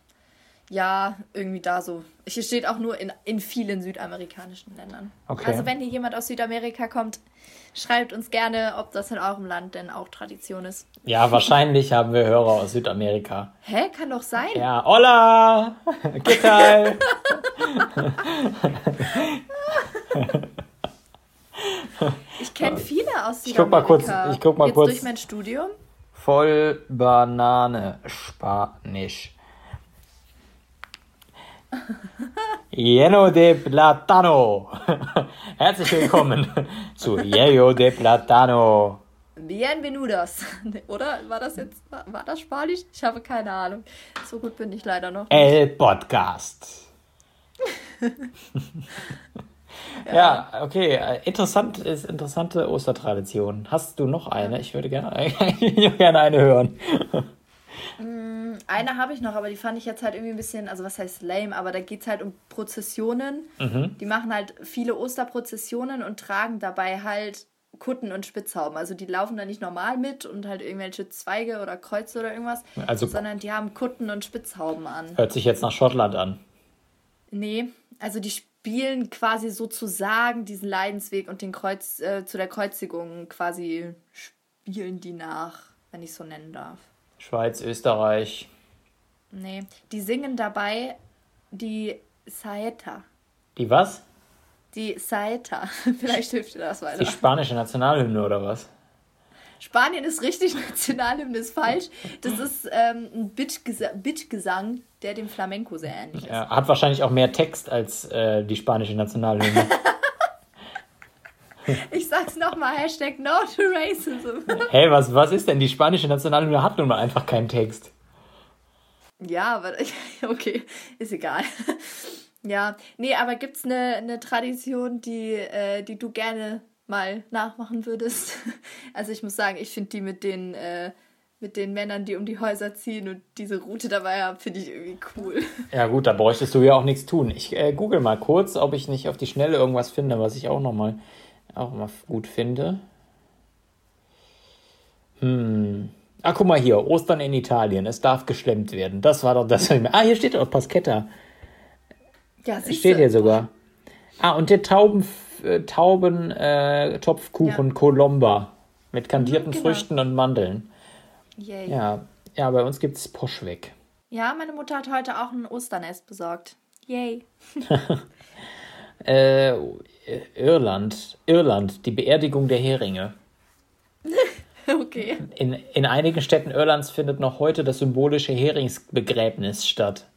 ja, irgendwie da so. Hier steht auch nur in, in vielen südamerikanischen Ländern. Okay. Also wenn hier jemand aus Südamerika kommt, schreibt uns gerne, ob das in eurem Land denn auch Tradition ist. ja, wahrscheinlich haben wir Hörer aus Südamerika. Hä? Kann doch sein. Ja, hola! ¿Qué tal? Ich kenne viele aus Ich guck mal Südamerika. kurz- ich guck mal Jetzt kurz. durch mein Studium. Voll Banane Spanisch. Lleno de Platano. Herzlich willkommen zu Lleno de Platano. Bienvenidos. Oder war das jetzt, war, das Spanisch? Ich habe keine Ahnung. So gut bin ich leider noch. El Podcast. ja, okay. äh, Interessant ist interessante Ostertradition. Hast du noch eine? Ich würde gerne, ich würde gerne eine hören. Eine habe ich noch, aber die fand ich jetzt halt irgendwie ein bisschen, also was heißt lame, aber da geht es halt um Prozessionen. Mhm. Die machen halt viele Osterprozessionen und tragen dabei halt Kutten und Spitzhauben. Also die laufen da nicht normal mit und halt irgendwelche Zweige oder Kreuze oder irgendwas, Also- sondern die haben Kutten und Spitzhauben an. Hört sich jetzt nach Schottland an. Nee, also die spielen quasi sozusagen diesen Leidensweg und den Kreuz äh, zu der Kreuzigung quasi spielen die nach, wenn ich so nennen darf. Schweiz, Österreich. Nee, die singen dabei die Saeta. Die was? Die Saeta. Vielleicht hilft dir das Die weiter. spanische Nationalhymne oder was? Spanien ist richtig, Nationalhymne ist falsch. Das ist ähm, ein Bittgesa Bittgesang, der dem Flamenco sehr ähnlich ist. Ja, hat wahrscheinlich auch mehr Text als äh, die spanische Nationalhymne. Ich sag's nochmal, Hashtag No to Racism. hey, was, was ist denn? Die spanische Nationalhymne hat nun mal einfach keinen Text. Ja, aber okay, ist egal. Ja, nee, aber gibt's eine, eine Tradition, die, äh, die du gerne mal nachmachen würdest? Also ich muss sagen, ich finde die mit den, äh, mit den Männern, die um die Häuser ziehen und diese Route dabei haben, finde ich irgendwie cool. Ja gut, da bräuchtest du ja auch nichts tun. Ich äh, google mal kurz, ob ich nicht auf die Schnelle irgendwas finde, was ich auch noch mal auch mal gut finde. Hm. Ah, guck mal hier, Ostern in Italien. Es darf geschlemmt werden. Das war doch das. Ah, hier steht auch Paschetta. Ja, siehst Steht hier sogar. Ah, und der Tauben, äh, Tauben äh, Topfkuchen Ja. Colomba mit kandierten Mhm, genau. Früchten und Mandeln. Yay. Ja, ja, bei uns gibt es Poschweg. Ja, meine Mutter hat heute auch ein Osternest besorgt. Yay. Äh, Irland, Irland, die Beerdigung der Heringe. Okay. In, in einigen Städten Irlands findet noch heute das symbolische Heringsbegräbnis statt.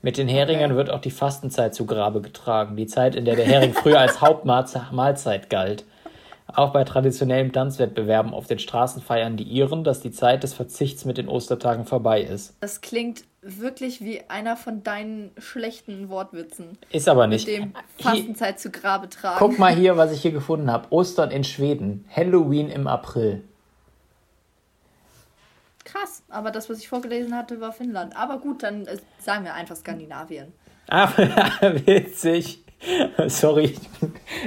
Mit den Heringen Okay. wird auch die Fastenzeit zu Grabe getragen, die Zeit, in der der Hering früher als Hauptmahlzeit galt. Auch bei traditionellen Tanzwettbewerben auf den Straßen feiern die Iren, dass die Zeit des Verzichts mit den Ostertagen vorbei ist. Das klingt wirklich wie einer von deinen schlechten Wortwitzen. Ist aber nicht. Mit dem Hier- Fastenzeit zu Grabe tragen. Guck mal hier, was ich hier gefunden habe. Ostern in Schweden. Halloween im April. Krass, aber das, was ich vorgelesen hatte, war Finnland. Aber gut, dann äh, sagen wir einfach Skandinavien. Ah, witzig. Sorry,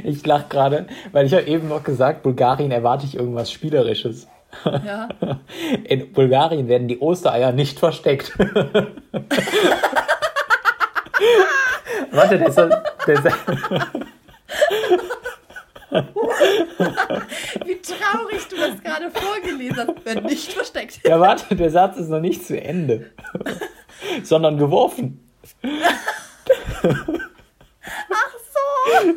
ich lach gerade, weil ich habe eben noch gesagt, Bulgarien erwarte ich irgendwas Spielerisches. Ja. In Bulgarien werden die Ostereier nicht versteckt. Warte, der ist, der ist, Wie traurig du das gerade vorgelesen hast. Wenn nicht versteckt. ja, warte, der Satz ist noch nicht zu Ende, sondern geworfen. Ach so.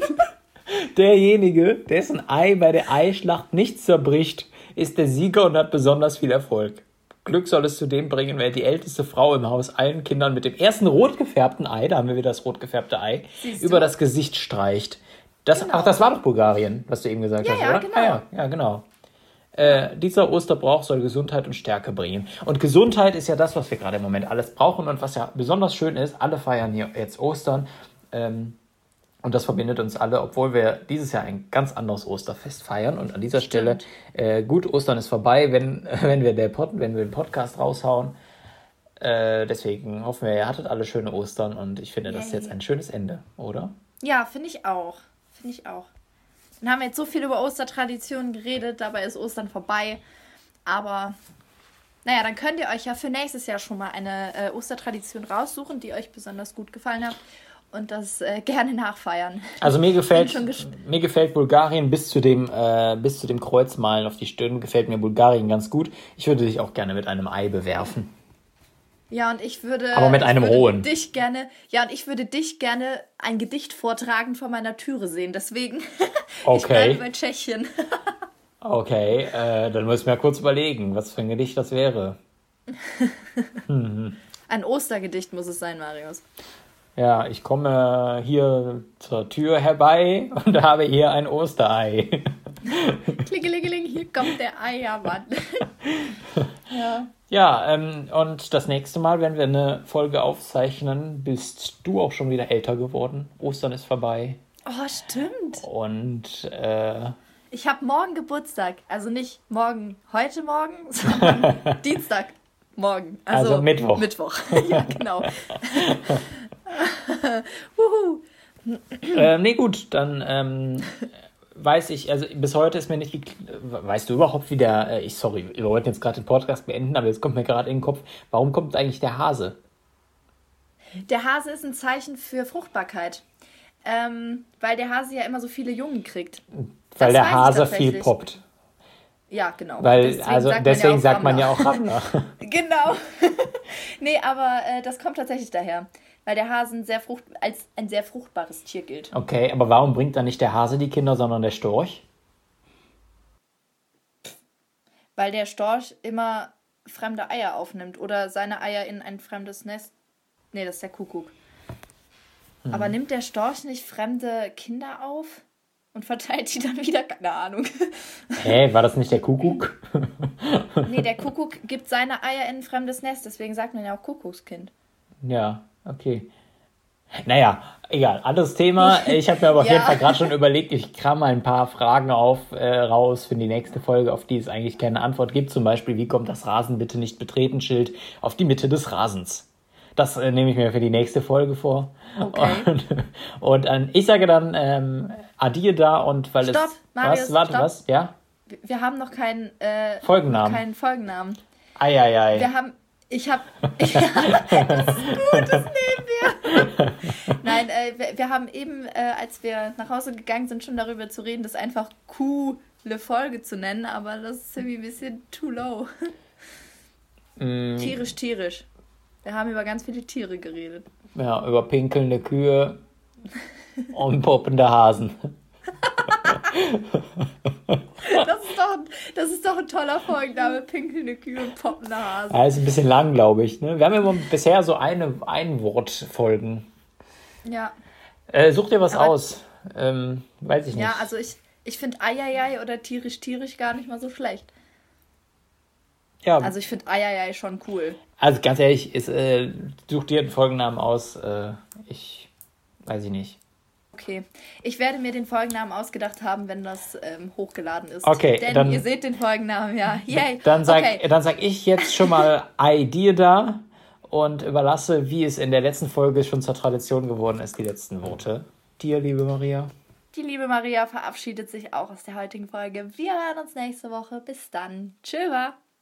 Derjenige, dessen Ei bei der Eischlacht nicht zerbricht, ist der Sieger und hat besonders viel Erfolg. Glück soll es zu dem bringen, wer die älteste Frau im Haus allen Kindern mit dem ersten rot gefärbten Ei, da haben wir wieder das rot gefärbte Ei, über das Gesicht streicht. Das, Genau. Ach, das war doch Bulgarien, was du eben gesagt Ja, hast, ja, oder? genau. Ah, ja, ja, genau. Äh, dieser Osterbrauch soll Gesundheit und Stärke bringen. Und Gesundheit ist ja das, was wir gerade im Moment alles brauchen und was ja besonders schön ist. Alle feiern hier jetzt Ostern. Ähm, und das verbindet uns alle, obwohl wir dieses Jahr ein ganz anderes Osterfest feiern. Und an dieser Stelle, äh, gut, Ostern ist vorbei, wenn, wenn, wir der Pod, wenn wir den Podcast raushauen. Äh, deswegen hoffen wir, ihr hattet alle schöne Ostern und ich finde, das ist jetzt ein schönes Ende, oder? Ja, finde ich auch. Finde ich auch. Dann haben wir jetzt so viel über Ostertraditionen geredet, dabei ist Ostern vorbei. Aber naja, dann könnt ihr euch ja für nächstes Jahr schon mal eine äh, Ostertradition raussuchen, die euch besonders gut gefallen hat und das äh, gerne nachfeiern. Also mir gefällt, mir gefällt Bulgarien bis zu dem äh, bis zu dem Kreuzmalen auf die Stirn gefällt mir Bulgarien ganz gut. Ich würde dich auch gerne mit einem Ei bewerfen. Ja, und ich würde. Aber mit ich einem rohen. Dich gerne. Ja, und ich würde dich gerne ein Gedicht vortragen vor meiner Türe sehen. Deswegen. ich Okay. bleibe bei Tschechien. Okay, äh, dann müssen wir kurz überlegen, was für ein Gedicht das wäre. Ein Ostergedicht muss es sein, Marius. Ja, ich komme hier zur Tür herbei und habe hier ein Osterei. Klingelingeling, hier kommt der Eiermann. ja. Ja, ähm, und das nächste Mal, wenn wir eine Folge aufzeichnen, bist du auch schon wieder älter geworden. Ostern ist vorbei. Oh, stimmt. Und äh, Ich habe morgen Geburtstag. Also nicht morgen, heute Morgen, sondern Dienstag. Morgen. Also, Also Mittwoch. Mittwoch. ja, genau. Wuhu. äh, nee, gut, dann ähm, weiß ich, also bis heute ist mir nicht, weißt du überhaupt, wie der, äh, ich, sorry, wir wollten jetzt gerade den Podcast beenden, aber jetzt kommt mir gerade in den Kopf, warum kommt eigentlich der Hase? Der Hase ist ein Zeichen für Fruchtbarkeit. Ähm, weil der Hase ja immer so viele Jungen kriegt. Weil Das der Hase viel poppt. Ja, genau. Weil, also deswegen sagt man ja auch Rammler. Genau. nee, aber äh, das kommt tatsächlich daher. Weil der Hasen sehr frucht als ein sehr fruchtbares Tier gilt. Okay, aber warum bringt dann nicht der Hase die Kinder, sondern der Storch? Weil der Storch immer fremde Eier aufnimmt oder seine Eier in ein fremdes Nest. Nee, das ist der Kuckuck. Hm. Aber nimmt der Storch nicht fremde Kinder auf und verteilt die dann wieder? Keine Ahnung. Hä, war das nicht der Kuckuck? nee, der Kuckuck gibt seine Eier in ein fremdes Nest, deswegen sagt man ja auch Kuckuckskind. Ja, okay. Naja, egal, anderes Thema. Ich habe mir aber auf Ja. jeden Fall gerade schon überlegt, ich kram mal ein paar Fragen auf, äh, raus für die nächste Folge, auf die es eigentlich keine Antwort gibt. Zum Beispiel, wie kommt das Rasen bitte nicht betreten Schild auf die Mitte des Rasens? Das äh, nehme ich mir für die nächste Folge vor. Okay. Und, und ähm, ich sage dann ähm, Adieu da und weil Stopp, es. Marius, was? Warte, stopp. was? Ja? Wir- haben noch keinen äh, Folgennamen. Keinen Folgennamen. Eieiei. Wir haben. Ich habe. Ja, das ist gut, das nehmen wir. Nein, äh, wir, wir haben eben, äh, als wir nach Hause gegangen sind, schon darüber zu reden, das einfach coole Folge zu nennen, aber das ist irgendwie ein bisschen too low. Mm, Tierisch, tierisch. Wir haben über ganz viele Tiere geredet. ja, über pinkelnde Kühe und poppende Hasen. Das ist doch, ein- das ist doch ein toller Folgenname. Pinkelnde Kühe und poppende Hasen. Ja, ist ein bisschen lang, glaube ich. Ne? Wir haben immer bisher so eine Ein-Wort-Folgen. Ja. Äh, such dir was Aber- aus. Ähm, weiß ich nicht. Ja, also ich, Ich finde Eieiei oder tierisch tierisch gar nicht mal so schlecht. Ja, Also ich finde Eieiei schon cool. also ganz ehrlich, ist, äh, such dir einen Folgennamen aus. Äh, ich weiß ich nicht. Okay. Ich werde mir den Folgennamen ausgedacht haben, wenn das ähm, hochgeladen ist. Okay, Denn dann- ihr seht den Folgennamen, ja. Yay. Dann sag, okay. dann sag ich jetzt schon mal dir da und überlasse, wie es in der letzten Folge schon zur Tradition geworden ist, die letzten Worte. Dir, liebe Maria. Die liebe Maria verabschiedet sich auch aus der heutigen Folge. Wir hören uns nächste Woche. Bis dann. Tschüss.